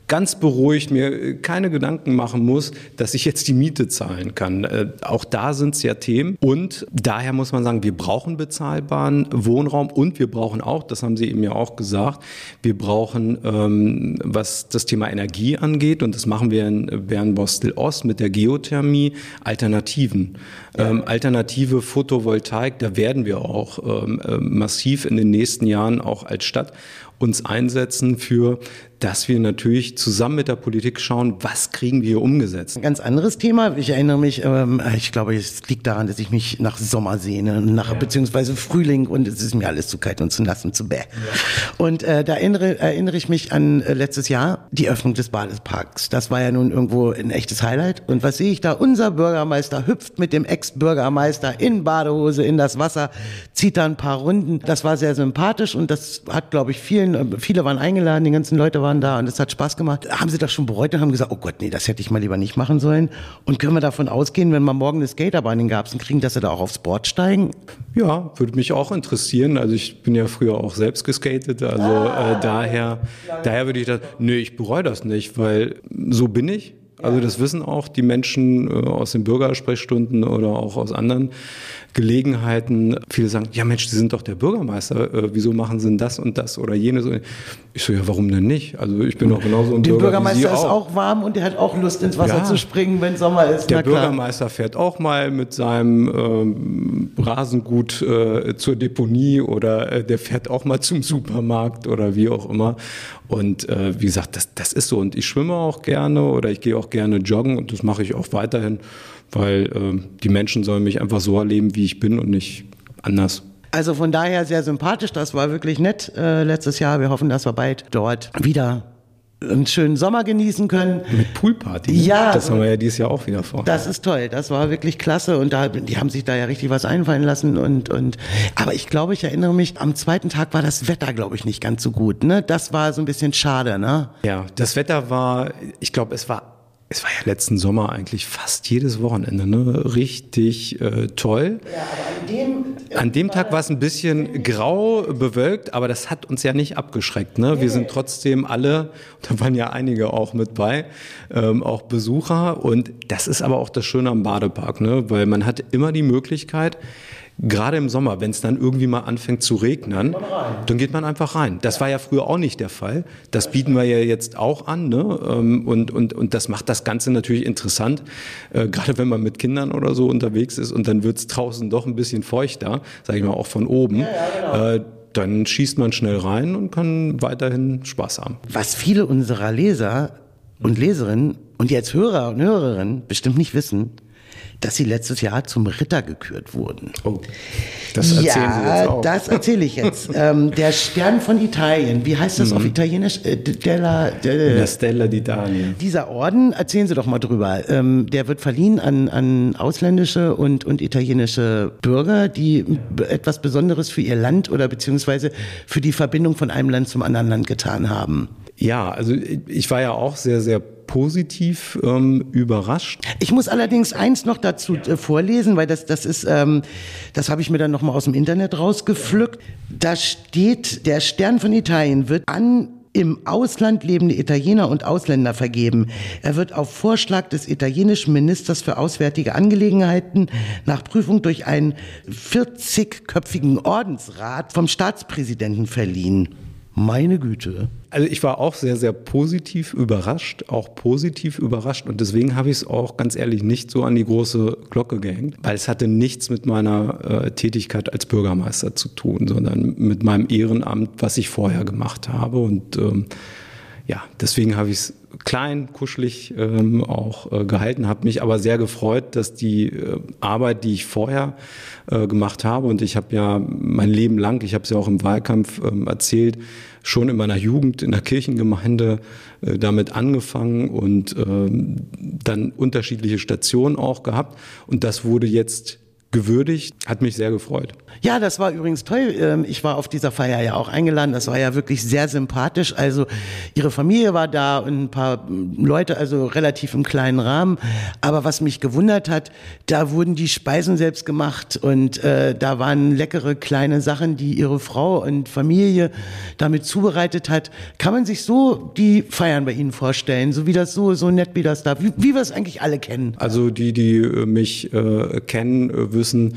ganz beruhigt mir keine Gedanken machen muss, dass ich jetzt die Miete zahlen kann. Äh, auch da sind es ja Themen. Und daher muss man sagen, wir brauchen bezahlbaren Wohnraum und wir brauchen auch, das haben Sie eben ja auch gesagt, wir brauchen, ähm, was das Thema Energie angeht, und das machen wir in Bernbostel Ost mit der Geothermie, Alternativen. Ja. Ähm, alternative Photovoltaik, da werden wir auch ähm, äh, massiv in den nächsten Jahren auch als Stadt uns einsetzen für dass wir natürlich zusammen mit der Politik schauen, was kriegen wir umgesetzt. Ein ganz anderes Thema. Ich erinnere mich, ähm, ich glaube, es liegt daran, dass ich mich nach Sommer sehne, nach ja. beziehungsweise Frühling und es ist mir alles zu kalt und zu nass und zu bäh. Ja. Und äh, da erinnere, erinnere ich mich an äh, letztes Jahr die Öffnung des Badeparks. Das war ja nun irgendwo ein echtes Highlight. Und was sehe ich da? Unser Bürgermeister hüpft mit dem Ex-Bürgermeister in Badehose in das Wasser, zieht da ein paar Runden. Das war sehr sympathisch und das hat, glaube ich, vielen, äh, viele waren eingeladen, die ganzen Leute waren waren da und es hat Spaß gemacht. Haben Sie das schon bereut und haben gesagt, oh Gott, nee, das hätte ich mal lieber nicht machen sollen? Und können wir davon ausgehen, wenn wir morgen eine Skaterbahn in Garbsen kriegen, dass Sie da auch aufs Board steigen? Ja, würde mich auch interessieren. Also ich bin ja früher auch selbst geskatet, also ah, äh, daher, daher würde ich das, nö, ich bereue das nicht, weil so bin ich. Also das wissen auch die Menschen äh, aus den Bürgersprechstunden oder auch aus anderen Gelegenheiten. Viele sagen, ja Mensch, Sie sind doch der Bürgermeister, äh, wieso machen Sie denn das und das oder jenes? Ich so, ja, warum denn nicht? Also ich bin doch genauso ein Der Bürger Bürgermeister ist auch. warm und der hat auch Lust ins Wasser ja, zu springen, wenn Sommer ist. Der Bürgermeister fährt auch mal mit seinem ähm, Rasengut äh, zur Deponie oder äh, der fährt auch mal zum Supermarkt oder wie auch immer. Und äh, wie gesagt, das, das ist so. Und ich schwimme auch gerne oder ich gehe auch gerne joggen und das mache ich auch weiterhin weil äh, die Menschen sollen mich einfach so erleben, wie ich bin und nicht anders. Also von daher sehr sympathisch, das war wirklich nett äh, letztes Jahr. Wir hoffen, dass wir bald dort wieder einen schönen Sommer genießen können. Mit Poolparty. Ne? Ja. Das haben wir ja dieses Jahr auch wieder vor. Das ist toll. Das war wirklich klasse und da, die haben sich da ja richtig was einfallen lassen und, und, aber ich glaube, ich erinnere mich, am zweiten Tag war das Wetter, glaube ich, nicht ganz so gut, ne? Das war so ein bisschen schade, ne? Ja, das Wetter war, ich glaube, es war es war ja letzten Sommer eigentlich fast jedes Wochenende, ne? Richtig äh, toll. Ja, aber an dem, an dem Tag war es ein bisschen grau bewölkt, aber das hat uns ja nicht abgeschreckt. Ne? Wir sind trotzdem alle, *laughs* da waren ja einige auch mit bei, ähm, auch Besucher. Und das ist aber auch das Schöne am Badepark, ne? weil man hat immer die Möglichkeit, Gerade im Sommer, wenn es dann irgendwie mal anfängt zu regnen, dann geht man einfach rein. Das war ja früher auch nicht der Fall. Das bieten wir ja jetzt auch an. Ne? Ähm, und, und, und das macht das Ganze natürlich interessant, äh, gerade wenn man mit Kindern oder so unterwegs ist und dann wird es draußen doch ein bisschen feuchter, sage ich mal, auch von oben. Ja, ja, genau. äh, dann schießt man schnell rein und kann weiterhin Spaß haben. Was viele unserer Leser und Leserinnen und jetzt Hörer und Hörerinnen bestimmt nicht wissen, dass sie letztes Jahr zum Ritter gekürt wurden. Oh, das erzählen ja, Sie jetzt auch. das erzähle ich jetzt. *laughs* ähm, der Stern von Italien, wie heißt das mhm. auf Italienisch? Äh, della, della, La Stella d'Italia. Dieser Orden, erzählen Sie doch mal drüber. Ähm, der wird verliehen an, an ausländische und, und italienische Bürger, die etwas Besonderes für ihr Land oder beziehungsweise für die Verbindung von einem Land zum anderen Land getan haben. Ja, also ich war ja auch sehr, sehr positiv ähm, überrascht. Ich muss allerdings eins noch dazu äh, vorlesen, weil das, das ist, ähm, das habe ich mir dann nochmal aus dem Internet rausgepflückt. Da steht, der Stern von Italien wird an im Ausland lebende Italiener und Ausländer vergeben. Er wird auf Vorschlag des italienischen Ministers für Auswärtige Angelegenheiten nach Prüfung durch einen 40-köpfigen Ordensrat vom Staatspräsidenten verliehen. Meine Güte. Also ich war auch sehr, sehr positiv überrascht, auch positiv überrascht und deswegen habe ich es auch ganz ehrlich nicht so an die große Glocke gehängt, weil es hatte nichts mit meiner äh, Tätigkeit als Bürgermeister zu tun, sondern mit meinem Ehrenamt, was ich vorher gemacht habe und ähm, ja, deswegen habe ich es klein, kuschelig ähm, auch äh, gehalten, habe mich aber sehr gefreut, dass die äh, Arbeit, die ich vorher äh, gemacht habe, und ich habe ja mein Leben lang, ich habe es ja auch im Wahlkampf ähm, erzählt, schon in meiner Jugend in der Kirchengemeinde äh, damit angefangen und ähm, dann unterschiedliche Stationen auch gehabt. Und das wurde jetzt gewürdigt, hat mich sehr gefreut. Ja, das war übrigens toll. Ähm, ich war auf dieser Feier ja auch eingeladen. Das war ja wirklich sehr sympathisch. Also ihre Familie war da und ein paar Leute, also relativ im kleinen Rahmen. Aber was mich gewundert hat, da wurden die Speisen selbst gemacht und äh, da waren leckere kleine Sachen, die ihre Frau und Familie damit zubereitet hat. Kann man sich so die Feiern bei Ihnen vorstellen? So wie das so, so nett wie das da, wie, wie wir es eigentlich alle kennen? Also die, die äh, mich äh, kennen, äh, wissen,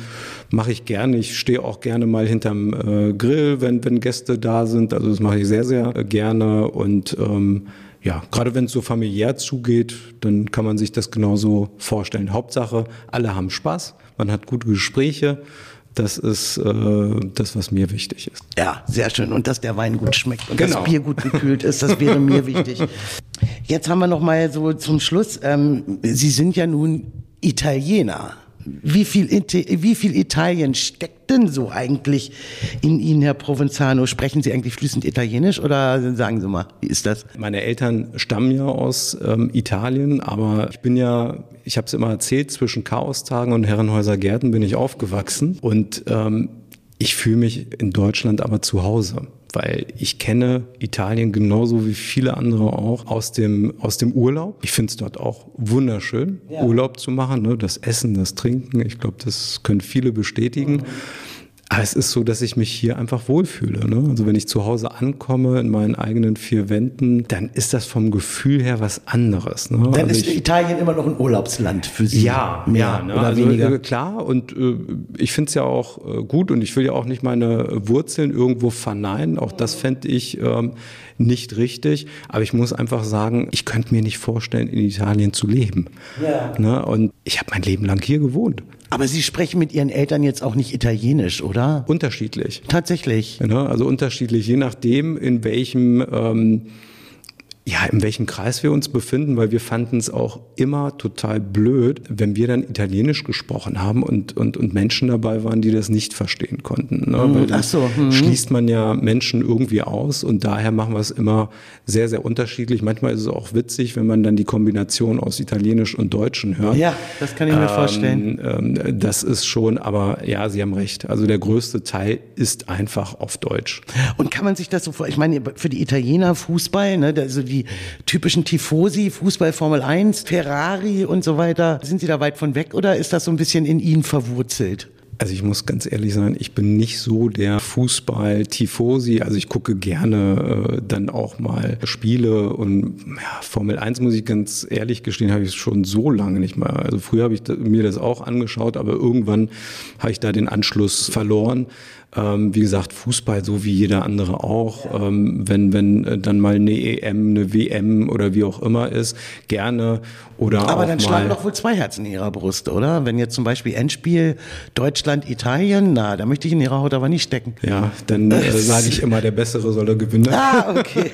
mache ich gerne. Ich stehe auch gerne mal hinterm äh, Grill, wenn, wenn Gäste da sind. Also das mache ich sehr, sehr äh, gerne. Und ähm, ja, gerade wenn es so familiär zugeht, dann kann man sich das genauso vorstellen. Hauptsache, alle haben Spaß, man hat gute Gespräche. Das ist äh, das, was mir wichtig ist. Ja, sehr schön. Und dass der Wein gut schmeckt und genau. das Bier gut gekühlt ist, das wäre mir wichtig. *laughs* Jetzt haben wir noch mal so zum Schluss. Ähm, Sie sind ja nun Italiener. Wie viel, wie viel Italien steckt denn so eigentlich in Ihnen, Herr Provenzano? Sprechen Sie eigentlich fließend Italienisch oder sagen Sie mal, wie ist das? Meine Eltern stammen ja aus ähm, Italien, aber ich bin ja, ich habe es immer erzählt, zwischen Chaostagen und Herrenhäuser Gärten bin ich aufgewachsen und ähm, ich fühle mich in Deutschland aber zu Hause weil ich kenne Italien genauso wie viele andere auch aus dem, aus dem Urlaub. Ich finde es dort auch wunderschön, ja. Urlaub zu machen, ne? das Essen, das Trinken. Ich glaube, das können viele bestätigen. Mhm. Aber es ist so, dass ich mich hier einfach wohlfühle. Ne? Also wenn ich zu Hause ankomme in meinen eigenen vier Wänden, dann ist das vom Gefühl her was anderes. Ne? Dann also ist ich, Italien immer noch ein Urlaubsland für Sie. Ja, mehr ja, ne? oder also, weniger. Äh, klar, und äh, ich finde es ja auch äh, gut und ich will ja auch nicht meine Wurzeln irgendwo verneinen. Auch das fände ich ähm, nicht richtig. Aber ich muss einfach sagen, ich könnte mir nicht vorstellen, in Italien zu leben. Ja. Ne? Und ich habe mein Leben lang hier gewohnt. Aber Sie sprechen mit Ihren Eltern jetzt auch nicht Italienisch, oder? Unterschiedlich. Tatsächlich. Ja, also unterschiedlich, je nachdem, in welchem ähm, ja, in welchem Kreis wir uns befinden, weil wir fanden es auch immer total blöd, wenn wir dann Italienisch gesprochen haben und, und, und Menschen dabei waren, die das nicht verstehen konnten. Ne? Mhm, weil ach so. Mhm. schließt man ja Menschen irgendwie aus und daher machen wir es immer sehr, sehr unterschiedlich. Manchmal ist es auch witzig, wenn man dann die Kombination aus Italienisch und Deutschen hört. Ja, das kann ich mir ähm, vorstellen. Ähm, das ist schon, aber ja, Sie haben recht. Also der größte Teil ist einfach auf Deutsch. Und kann man sich das so vor, ich meine, für die Italiener Fußball, ne, also die typischen Tifosi, Fußball Formel 1, Ferrari und so weiter. Sind Sie da weit von weg oder ist das so ein bisschen in Ihnen verwurzelt? Also ich muss ganz ehrlich sein, ich bin nicht so der Fußball-Tifosi. Also ich gucke gerne äh, dann auch mal Spiele und ja, Formel 1 muss ich ganz ehrlich gestehen, habe ich schon so lange nicht mehr. Also früher habe ich mir das auch angeschaut, aber irgendwann habe ich da den Anschluss verloren. Ähm, wie gesagt, Fußball so wie jeder andere auch. Ähm, wenn, wenn äh, dann mal eine EM, eine WM oder wie auch immer ist, gerne. Oder Aber dann schlagen doch wohl zwei Herzen in ihrer Brust, oder? Wenn jetzt zum Beispiel Endspiel Deutschland, Italien, na, da möchte ich in ihrer Haut aber nicht stecken. Ja, dann äh, sage ich immer, der Bessere soll er gewinnen. Ah, *laughs* okay.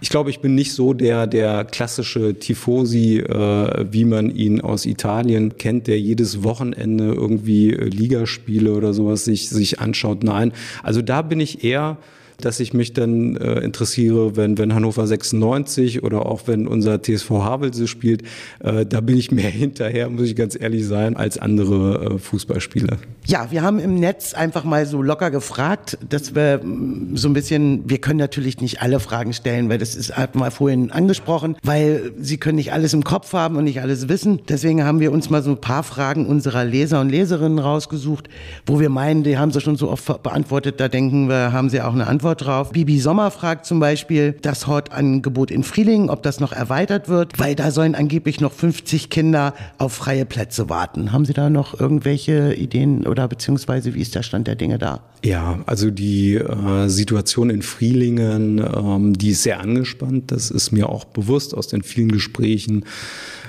Ich glaube, ich bin nicht so der, der klassische Tifosi, äh, wie man ihn aus Italien kennt, der jedes Wochenende irgendwie äh, Ligaspiele oder sowas sich, sich anschaut. Nein, also da bin ich eher dass ich mich dann äh, interessiere, wenn, wenn Hannover 96 oder auch wenn unser TSV Havelse spielt. Äh, da bin ich mehr *laughs* hinterher, muss ich ganz ehrlich sein, als andere äh, Fußballspieler. Ja, wir haben im Netz einfach mal so locker gefragt, dass wir mm, so ein bisschen, wir können natürlich nicht alle Fragen stellen, weil das ist, hat mal vorhin angesprochen, weil sie können nicht alles im Kopf haben und nicht alles wissen. Deswegen haben wir uns mal so ein paar Fragen unserer Leser und Leserinnen rausgesucht, wo wir meinen, die haben sie schon so oft beantwortet, da denken wir, haben sie auch eine Antwort Antwort drauf. Bibi Sommer fragt zum Beispiel das Hortangebot in Frielingen, ob das noch erweitert wird, weil da sollen angeblich noch 50 Kinder auf freie Plätze warten. Haben Sie da noch irgendwelche Ideen oder beziehungsweise wie ist der Stand der Dinge da? Ja, also die äh, Situation in Frielingen, ähm, die ist sehr angespannt. Das ist mir auch bewusst aus den vielen Gesprächen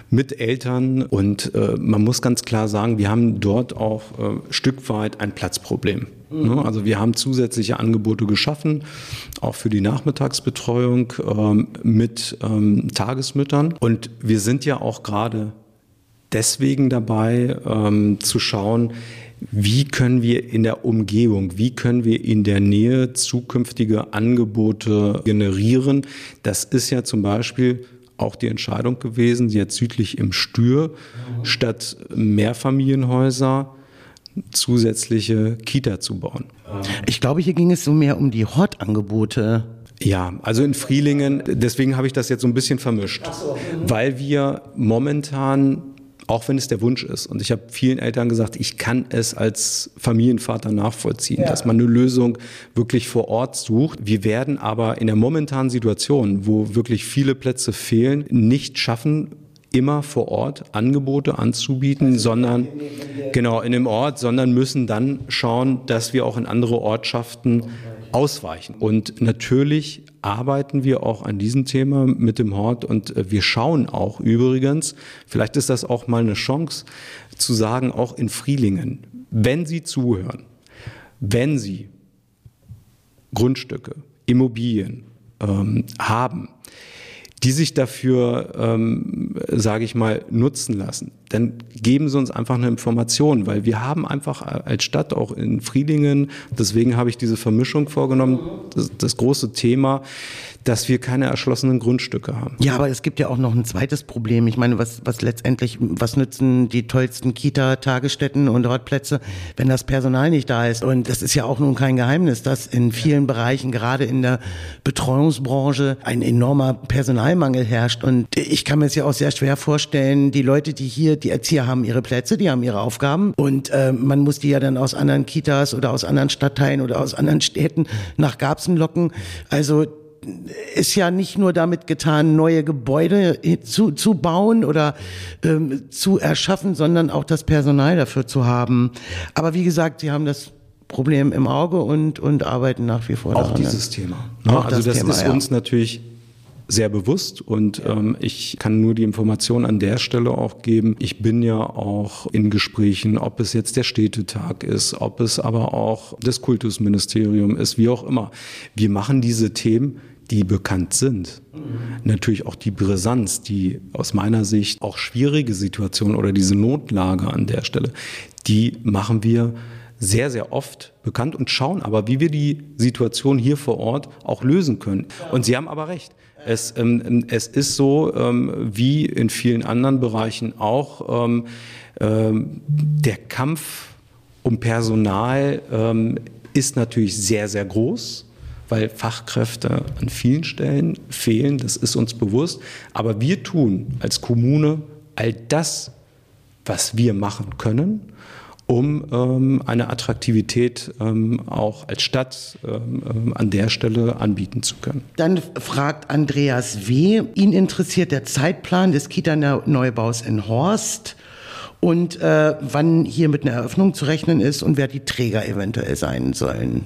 mit Eltern. Und äh, man muss ganz klar sagen, wir haben dort auch äh, Stück weit ein Platzproblem. Mhm. Also wir haben zusätzliche Angebote geschaffen, auch für die Nachmittagsbetreuung ähm, mit ähm, Tagesmüttern. Und wir sind ja auch gerade deswegen dabei ähm, zu schauen, wie können wir in der Umgebung, wie können wir in der Nähe zukünftige Angebote generieren? Das ist ja zum Beispiel auch die Entscheidung gewesen, jetzt südlich im Stür statt Mehrfamilienhäuser zusätzliche Kita zu bauen. Ich glaube, hier ging es so mehr um die Hortangebote. Ja, also in Frielingen, deswegen habe ich das jetzt so ein bisschen vermischt, so. weil wir momentan auch wenn es der Wunsch ist. Und ich habe vielen Eltern gesagt, ich kann es als Familienvater nachvollziehen, ja. dass man eine Lösung wirklich vor Ort sucht. Wir werden aber in der momentanen Situation, wo wirklich viele Plätze fehlen, nicht schaffen, immer vor Ort Angebote anzubieten, sondern genau in dem Ort, sondern müssen dann schauen, dass wir auch in andere Ortschaften ausweichen. Und natürlich arbeiten wir auch an diesem Thema mit dem Hort und äh, wir schauen auch übrigens, vielleicht ist das auch mal eine Chance zu sagen, auch in Frielingen, wenn Sie zuhören, wenn Sie Grundstücke, Immobilien ähm, haben, die sich dafür, ähm, sage ich mal, nutzen lassen, dann geben Sie uns einfach eine Information, weil wir haben einfach als Stadt auch in Friedingen, deswegen habe ich diese Vermischung vorgenommen, das, das große Thema, dass wir keine erschlossenen Grundstücke haben. Ja, aber es gibt ja auch noch ein zweites Problem. Ich meine, was, was letztendlich, was nützen die tollsten Kita, Tagesstätten und Hortplätze, wenn das Personal nicht da ist? Und das ist ja auch nun kein Geheimnis, dass in vielen Bereichen, gerade in der Betreuungsbranche, ein enormer Personalmangel herrscht. Und ich kann mir es ja auch sehr schwer vorstellen, die Leute, die hier, die Erzieher haben ihre Plätze, die haben ihre Aufgaben und äh, man muss die ja dann aus anderen Kitas oder aus anderen Stadtteilen oder aus anderen Städten nach Garbsen locken. Also ist ja nicht nur damit getan, neue Gebäude zu, zu bauen oder ähm, zu erschaffen, sondern auch das Personal dafür zu haben. Aber wie gesagt, Sie haben das Problem im Auge und, und arbeiten nach wie vor auch daran. Auch dieses Thema. Auch also das, das Thema, ist ja. uns natürlich sehr bewusst und ähm, ich kann nur die Information an der Stelle auch geben. Ich bin ja auch in Gesprächen, ob es jetzt der Städtetag ist, ob es aber auch das Kultusministerium ist, wie auch immer. Wir machen diese Themen die bekannt sind. Natürlich auch die Brisanz, die aus meiner Sicht auch schwierige Situation oder diese Notlage an der Stelle, die machen wir sehr, sehr oft bekannt und schauen aber, wie wir die Situation hier vor Ort auch lösen können. Und Sie haben aber recht. Es, ähm, es ist so, ähm, wie in vielen anderen Bereichen auch, ähm, ähm der Kampf um Personal ähm, ist natürlich sehr, sehr groß weil Fachkräfte an vielen Stellen fehlen, das ist uns bewusst. Aber wir tun als Kommune all das, was wir machen können, um ähm, eine Attraktivität ähm, auch als Stadt ähm, ähm an der Stelle anbieten zu können. Dann fragt Andreas W. Ihn interessiert der Zeitplan des Kita-Neubaus in Horst und äh, wann hier mit einer Eröffnung zu rechnen ist und wer die Träger eventuell sein sollen.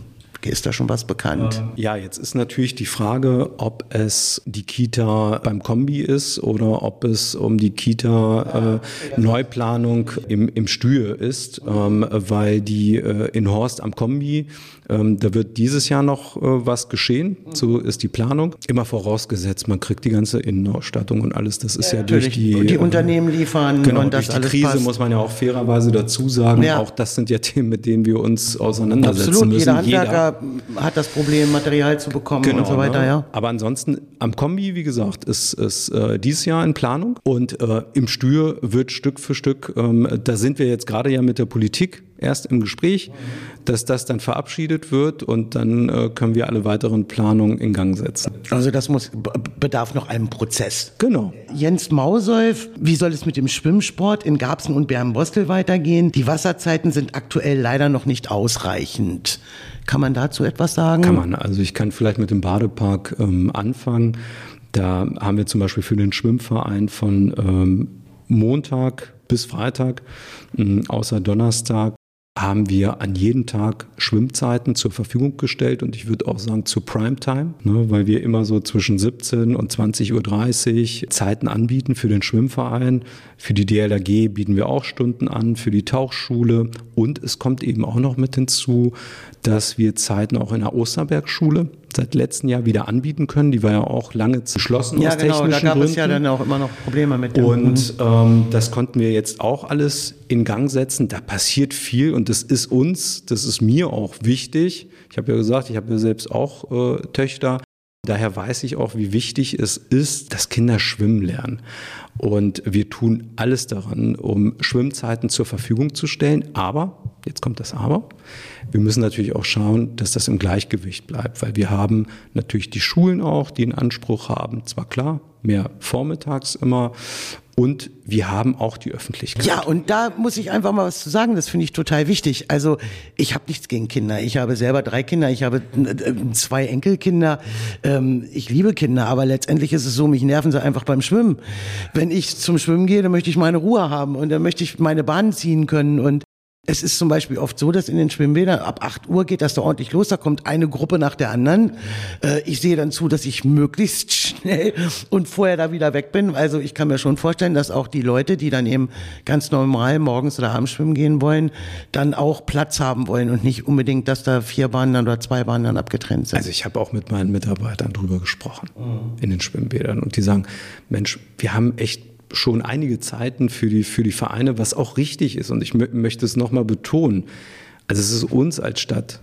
Ist da schon was bekannt? Ähm, ja, jetzt ist natürlich die Frage, ob es die Kita beim Kombi ist oder ob es um die Kita äh, Neuplanung im, im Stühe ist, ähm, weil die äh, in Horst am Kombi ähm, da wird dieses Jahr noch äh, was geschehen, so ist die Planung. Immer vorausgesetzt, man kriegt die ganze Innenausstattung und alles. Das ist ja, ja durch die, die Unternehmen liefern genau, und das durch die Krise passt. muss man ja auch fairerweise dazu sagen. Ja. Auch das sind ja Themen, mit denen wir uns auseinandersetzen Absolut. müssen. Jeder Handwerker Jeder. hat das Problem, Material zu bekommen genau, und so weiter. Ne? Ja. Aber ansonsten am Kombi, wie gesagt, ist, ist äh, dieses Jahr in Planung und äh, im Stür wird Stück für Stück. Ähm, da sind wir jetzt gerade ja mit der Politik erst im Gespräch, dass das dann verabschiedet wird und dann äh, können wir alle weiteren Planungen in Gang setzen. Also das muss bedarf noch einem Prozess. Genau. Jens Mausolf, wie soll es mit dem Schwimmsport in Garbsen und Bernbostel weitergehen? Die Wasserzeiten sind aktuell leider noch nicht ausreichend. Kann man dazu etwas sagen? Kann man. Also ich kann vielleicht mit dem Badepark ähm, anfangen. Da haben wir zum Beispiel für den Schwimmverein von ähm, Montag bis Freitag, äh, außer Donnerstag, haben wir an jedem Tag Schwimmzeiten zur Verfügung gestellt und ich würde auch sagen zur Primetime, ne, weil wir immer so zwischen 17 und 20.30 Uhr Zeiten anbieten für den Schwimmverein. Für die DLRG bieten wir auch Stunden an, für die Tauchschule und es kommt eben auch noch mit hinzu, dass wir Zeiten auch in der Osterbergschule seit letztem Jahr wieder anbieten können. Die war ja auch lange geschlossen ja, aus genau, technischen da gab Gründen. es ja dann auch immer noch Probleme mit. Dem und ähm, das konnten wir jetzt auch alles in Gang setzen. Da passiert viel und das ist uns, das ist mir auch wichtig. Ich habe ja gesagt, ich habe ja selbst auch äh, Töchter. Daher weiß ich auch, wie wichtig es ist, dass Kinder schwimmen lernen. Und wir tun alles daran, um Schwimmzeiten zur Verfügung zu stellen. Aber jetzt kommt das Aber. Wir müssen natürlich auch schauen, dass das im Gleichgewicht bleibt, weil wir haben natürlich die Schulen auch, die einen Anspruch haben, zwar klar, mehr vormittags immer und wir haben auch die Öffentlichkeit. Ja, und da muss ich einfach mal was zu sagen, das finde ich total wichtig. Also ich habe nichts gegen Kinder. Ich habe selber drei Kinder, ich habe äh, zwei Enkelkinder. Ähm, ich liebe Kinder, aber letztendlich ist es so, mich nerven sie einfach beim Schwimmen. Wenn ich zum Schwimmen gehe, dann möchte ich meine Ruhe haben und dann möchte ich meine Bahn ziehen können und es ist zum Beispiel oft so, dass in den Schwimmbädern ab 8 Uhr geht das da ordentlich los, da kommt eine Gruppe nach der anderen. Äh, ich sehe dann zu, dass ich möglichst *laughs* schnell und vorher da wieder weg bin. Also ich kann mir schon vorstellen, dass auch die Leute, die dann eben ganz normal morgens oder abends schwimmen gehen wollen, dann auch Platz haben wollen und nicht unbedingt, dass da vier Bahnen oder zwei Bahnen dann abgetrennt sind. Also ich habe auch mit meinen Mitarbeitern drüber gesprochen mhm. in den Schwimmbädern und die sagen, Mensch, wir haben echt schon einige Zeiten für die, für die Vereine, was auch richtig ist. Und ich möchte es nochmal betonen. Also es ist uns als Stadt,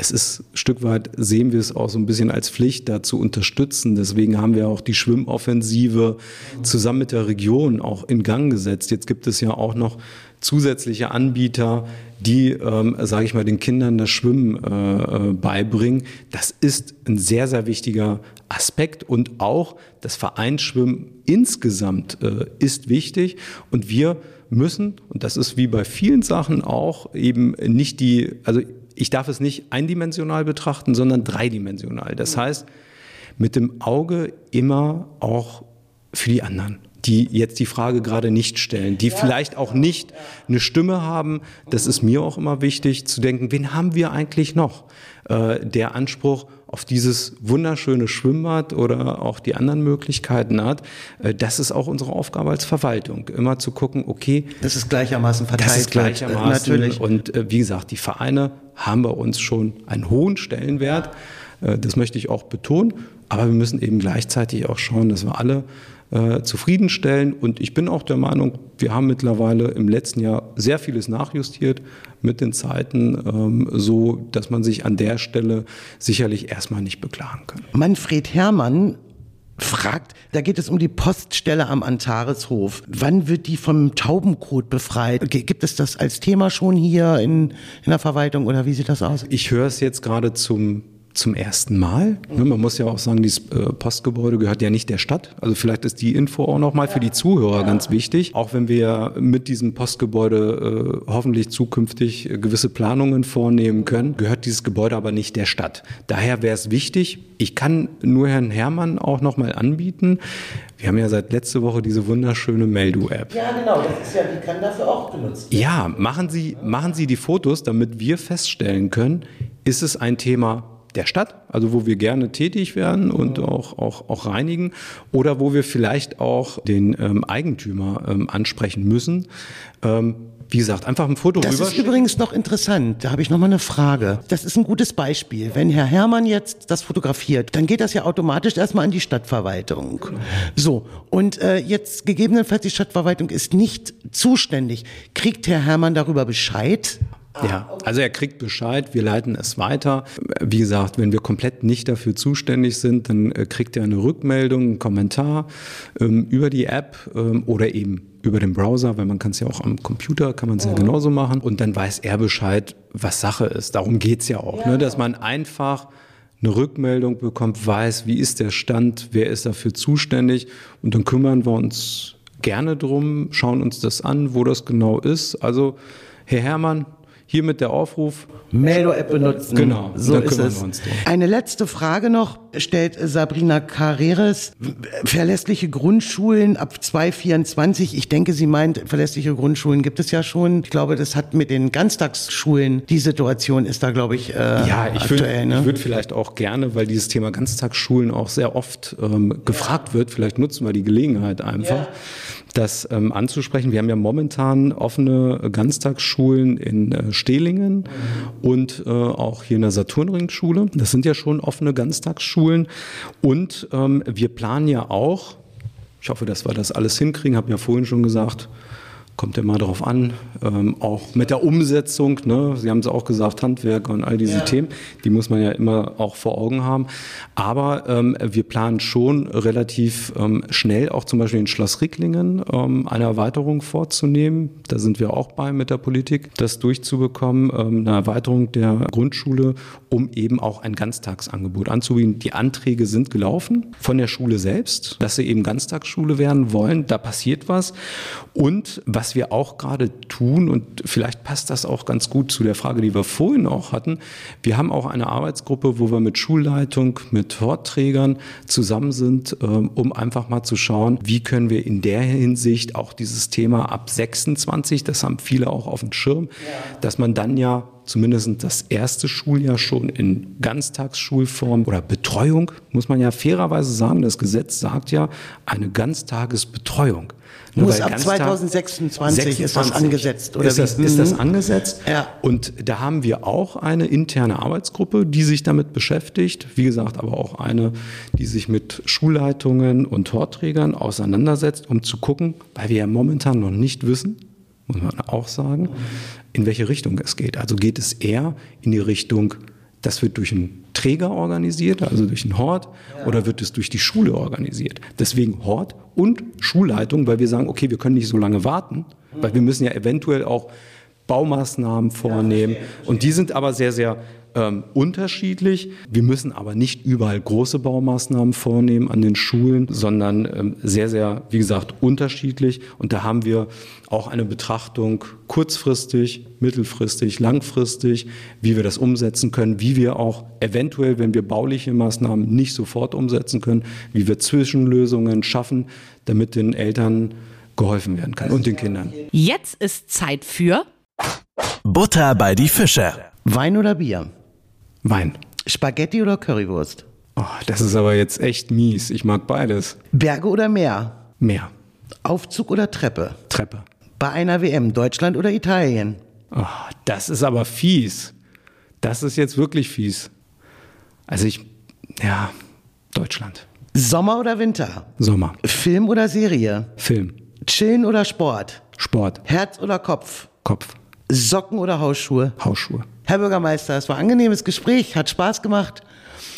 es ist ein Stück weit, sehen wir es auch so ein bisschen als Pflicht, da zu unterstützen. Deswegen haben wir auch die Schwimmoffensive zusammen mit der Region auch in Gang gesetzt. Jetzt gibt es ja auch noch zusätzliche Anbieter, die, ähm, sage ich mal, den Kindern das Schwimmen äh, äh, beibringen. Das ist ein sehr, sehr wichtiger Aspekt und auch das Vereinsschwimmen insgesamt äh, ist wichtig und wir müssen, und das ist wie bei vielen Sachen auch, eben nicht die, also ich darf es nicht eindimensional betrachten, sondern dreidimensional. Das heißt, mit dem Auge immer auch für die anderen die jetzt die Frage gerade nicht stellen, die vielleicht auch nicht eine Stimme haben. Das ist mir auch immer wichtig zu denken, wen haben wir eigentlich noch? Äh, der Anspruch auf dieses wunderschöne Schwimmbad oder auch die anderen Möglichkeiten hat. Äh, das ist auch unsere Aufgabe als Verwaltung, immer zu gucken, okay. Das ist gleichermaßen verteilt. Das ist gleichermaßen. Natürlich. Und äh, wie gesagt, die Vereine haben bei uns schon einen hohen Stellenwert. Das möchte ich auch betonen. Aber wir müssen eben gleichzeitig auch schauen, dass wir alle äh, zufriedenstellen. Und ich bin auch der Meinung, wir haben mittlerweile im letzten Jahr sehr vieles nachjustiert mit den Zeiten, ähm, so dass man sich an der Stelle sicherlich erstmal nicht beklagen kann. Manfred Herrmann fragt, da geht es um die Poststelle am Antareshof. Wann wird die vom Taubenkot befreit? Gibt es das als Thema schon hier in, in der Verwaltung oder wie sieht das aus? Ich höre es jetzt gerade zum zum ersten Mal. Ne, man muss ja auch sagen, dieses äh, Postgebäude gehört ja nicht der Stadt. Also vielleicht ist die Info auch nochmal für die Zuhörer ganz wichtig. Auch wenn wir mit diesem Postgebäude äh, hoffentlich zukünftig gewisse Planungen vornehmen können, gehört dieses Gebäude aber nicht der Stadt. Daher wäre es wichtig, ich kann nur Herrn Herrmann auch nochmal anbieten. Wir haben ja seit letzter Woche diese wunderschöne Meldu-App. Ja, genau, das ist ja, die kann dafür auch genutzt werden. Ja, machen Sie, machen Sie die Fotos, damit wir feststellen können, ist es ein Thema der Stadt, also wo wir gerne tätig werden und auch, auch, auch reinigen, oder wo wir vielleicht auch den ähm, Eigentümer ähm, ansprechen müssen. Ähm, wie gesagt, einfach ein Foto das rüber. Das ist übrigens noch interessant. Da habe ich noch mal eine Frage. Das ist ein gutes Beispiel. Wenn Herr Herrmann jetzt das fotografiert, dann geht das ja automatisch erstmal an die Stadtverwaltung. So. Und äh, jetzt gegebenenfalls die Stadtverwaltung ist nicht zuständig. Kriegt Herr Herrmann darüber Bescheid? Ja, also er kriegt Bescheid, wir leiten es weiter. Wie gesagt, wenn wir komplett nicht dafür zuständig sind, dann äh, kriegt er eine Rückmeldung, einen Kommentar ähm, über die App ähm, oder eben über den Browser, weil man kann es ja auch am Computer, kann man es ja genauso machen. Und dann weiß er Bescheid, was Sache ist. Darum geht es ja auch, ja. Ne? dass man einfach eine Rückmeldung bekommt, weiß, wie ist der Stand, wer ist dafür zuständig. Und dann kümmern wir uns gerne drum, schauen uns das an, wo das genau ist. Also, Herr Herrmann, Hiermit der Aufruf. Meldo-App benutzen. Genau, so ist es. Eine letzte Frage noch stellt Sabrina Carreres. Verlässliche Grundschulen ab 2024. Ich denke, sie meint, verlässliche Grundschulen gibt es ja schon. Ich glaube, das hat mit den Ganztagsschulen, die Situation ist da, glaube ich, äh, ja, ich aktuell. Würd, ne? Ich würde vielleicht auch gerne, weil dieses Thema Ganztagsschulen auch sehr oft ähm, gefragt wird, vielleicht nutzen wir die Gelegenheit einfach. Ja das ähm, anzusprechen. Wir haben ja momentan offene Ganztagsschulen in äh, Stehlingen mhm. und äh, auch hier in der Saturnringschule. Das sind ja schon offene Ganztagsschulen. Und ähm, wir planen ja auch, ich hoffe, dass wir das alles hinkriegen, habe ja vorhin schon gesagt, kommt ja mal darauf an, ähm, auch mit der Umsetzung. Ne? Sie haben es auch gesagt, Handwerk und all diese ja. Themen, die muss man ja immer auch vor Augen haben. Aber ähm, wir planen schon relativ ähm, schnell auch zum Beispiel in Schloss Ricklingen ähm, eine Erweiterung vorzunehmen. Da sind wir auch bei mit der Politik, das durchzubekommen, ähm, eine Erweiterung der Grundschule, um eben auch ein Ganztagsangebot anzubieten. Die Anträge sind gelaufen von der Schule selbst, dass sie eben Ganztagsschule werden wollen. Da passiert was. Und was wir auch gerade tun, und vielleicht passt das auch ganz gut zu der Frage, die wir vorhin auch hatten, wir haben auch eine Arbeitsgruppe, wo wir mit Schulleitung, mit Hortträgern zusammen sind, ähm, um einfach mal zu schauen, wie können wir in der Hinsicht auch dieses Thema ab 26, das haben viele auch auf dem Schirm, dass man dann ja zumindest das erste Schuljahr schon in Ganztagsschulform oder Betreuung, muss man ja fairerweise sagen, das Gesetz sagt ja eine Ganztagesbetreuung. Muss ab 2026 26, ist das angesetzt, oder ist das, ist das angesetzt? Ja. Und da haben wir auch eine interne Arbeitsgruppe, die sich damit beschäftigt. Wie gesagt, aber auch eine, die sich mit Schulleitungen und Torträgern auseinandersetzt, um zu gucken, weil wir ja momentan noch nicht wissen, muss man auch sagen, in welche Richtung es geht. Also geht es eher in die Richtung, das wird durch einen Träger organisiert, also durch einen Hort, ja. oder wird es durch die Schule organisiert? Deswegen Hort und Schulleitung, weil wir sagen, okay, wir können nicht so lange warten, weil wir müssen ja eventuell auch Baumaßnahmen vornehmen. Und die sind aber sehr, sehr ähm, unterschiedlich. Wir müssen aber nicht überall große Baumaßnahmen vornehmen an den Schulen, sondern ähm, sehr, sehr, wie gesagt, unterschiedlich. Und da haben wir auch eine Betrachtung kurzfristig, mittelfristig, langfristig, wie wir das umsetzen können, wie wir auch eventuell, wenn wir bauliche Maßnahmen nicht sofort umsetzen können, wie wir Zwischenlösungen schaffen, damit den Eltern geholfen werden kann und den Kindern. Jetzt ist Zeit für Butter bei die Fische. Wein oder Bier? Wein. Spaghetti oder Currywurst? Oh, das ist aber jetzt echt mies. Ich mag beides. Berge oder Meer? Meer. Aufzug oder Treppe? Treppe. Bei einer WM Deutschland oder Italien? Oh, das ist aber fies. Das ist jetzt wirklich fies. Also ich, ja, Deutschland. Sommer oder Winter? Sommer. Film oder Serie? Film. Chillen oder Sport? Sport. Herz oder Kopf? Kopf. Socken oder Hausschuhe? Hausschuhe. Herr Bürgermeister, es war ein angenehmes Gespräch, hat Spaß gemacht.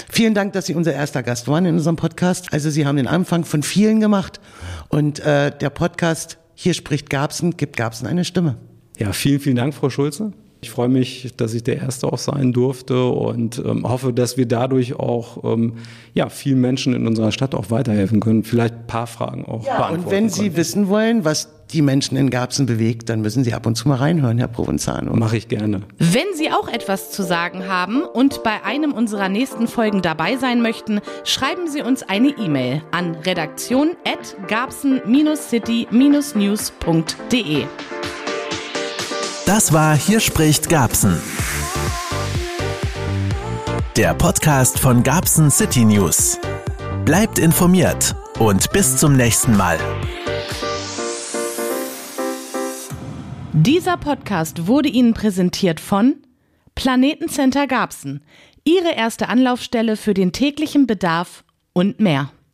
Vielen Dank, dass Sie unser erster Gast waren in unserem Podcast. Also Sie haben den Anfang von vielen gemacht und äh, der Podcast Hier spricht Gabsen gibt Gabsen eine Stimme. Ja, vielen, vielen Dank, Frau Schulze. Ich freue mich, dass ich der Erste auch sein durfte und ähm, hoffe, dass wir dadurch auch ähm, ja, vielen Menschen in unserer Stadt auch weiterhelfen können. Vielleicht ein paar Fragen auch ja, beantworten Und wenn Sie können. wissen wollen, was die Menschen in Garbsen bewegt, dann müssen Sie ab und zu mal reinhören, Herr Provenzano. Mache ich gerne. Wenn Sie auch etwas zu sagen haben und bei einem unserer nächsten Folgen dabei sein möchten, schreiben Sie uns eine E-Mail an redaktion@garbsen-city-news.de. Das war Hier spricht Garbsen. Der Podcast von Garbsen City News. Bleibt informiert und bis zum nächsten Mal. Dieser Podcast wurde Ihnen präsentiert von Planetencenter Garbsen, Ihre erste Anlaufstelle für den täglichen Bedarf und mehr.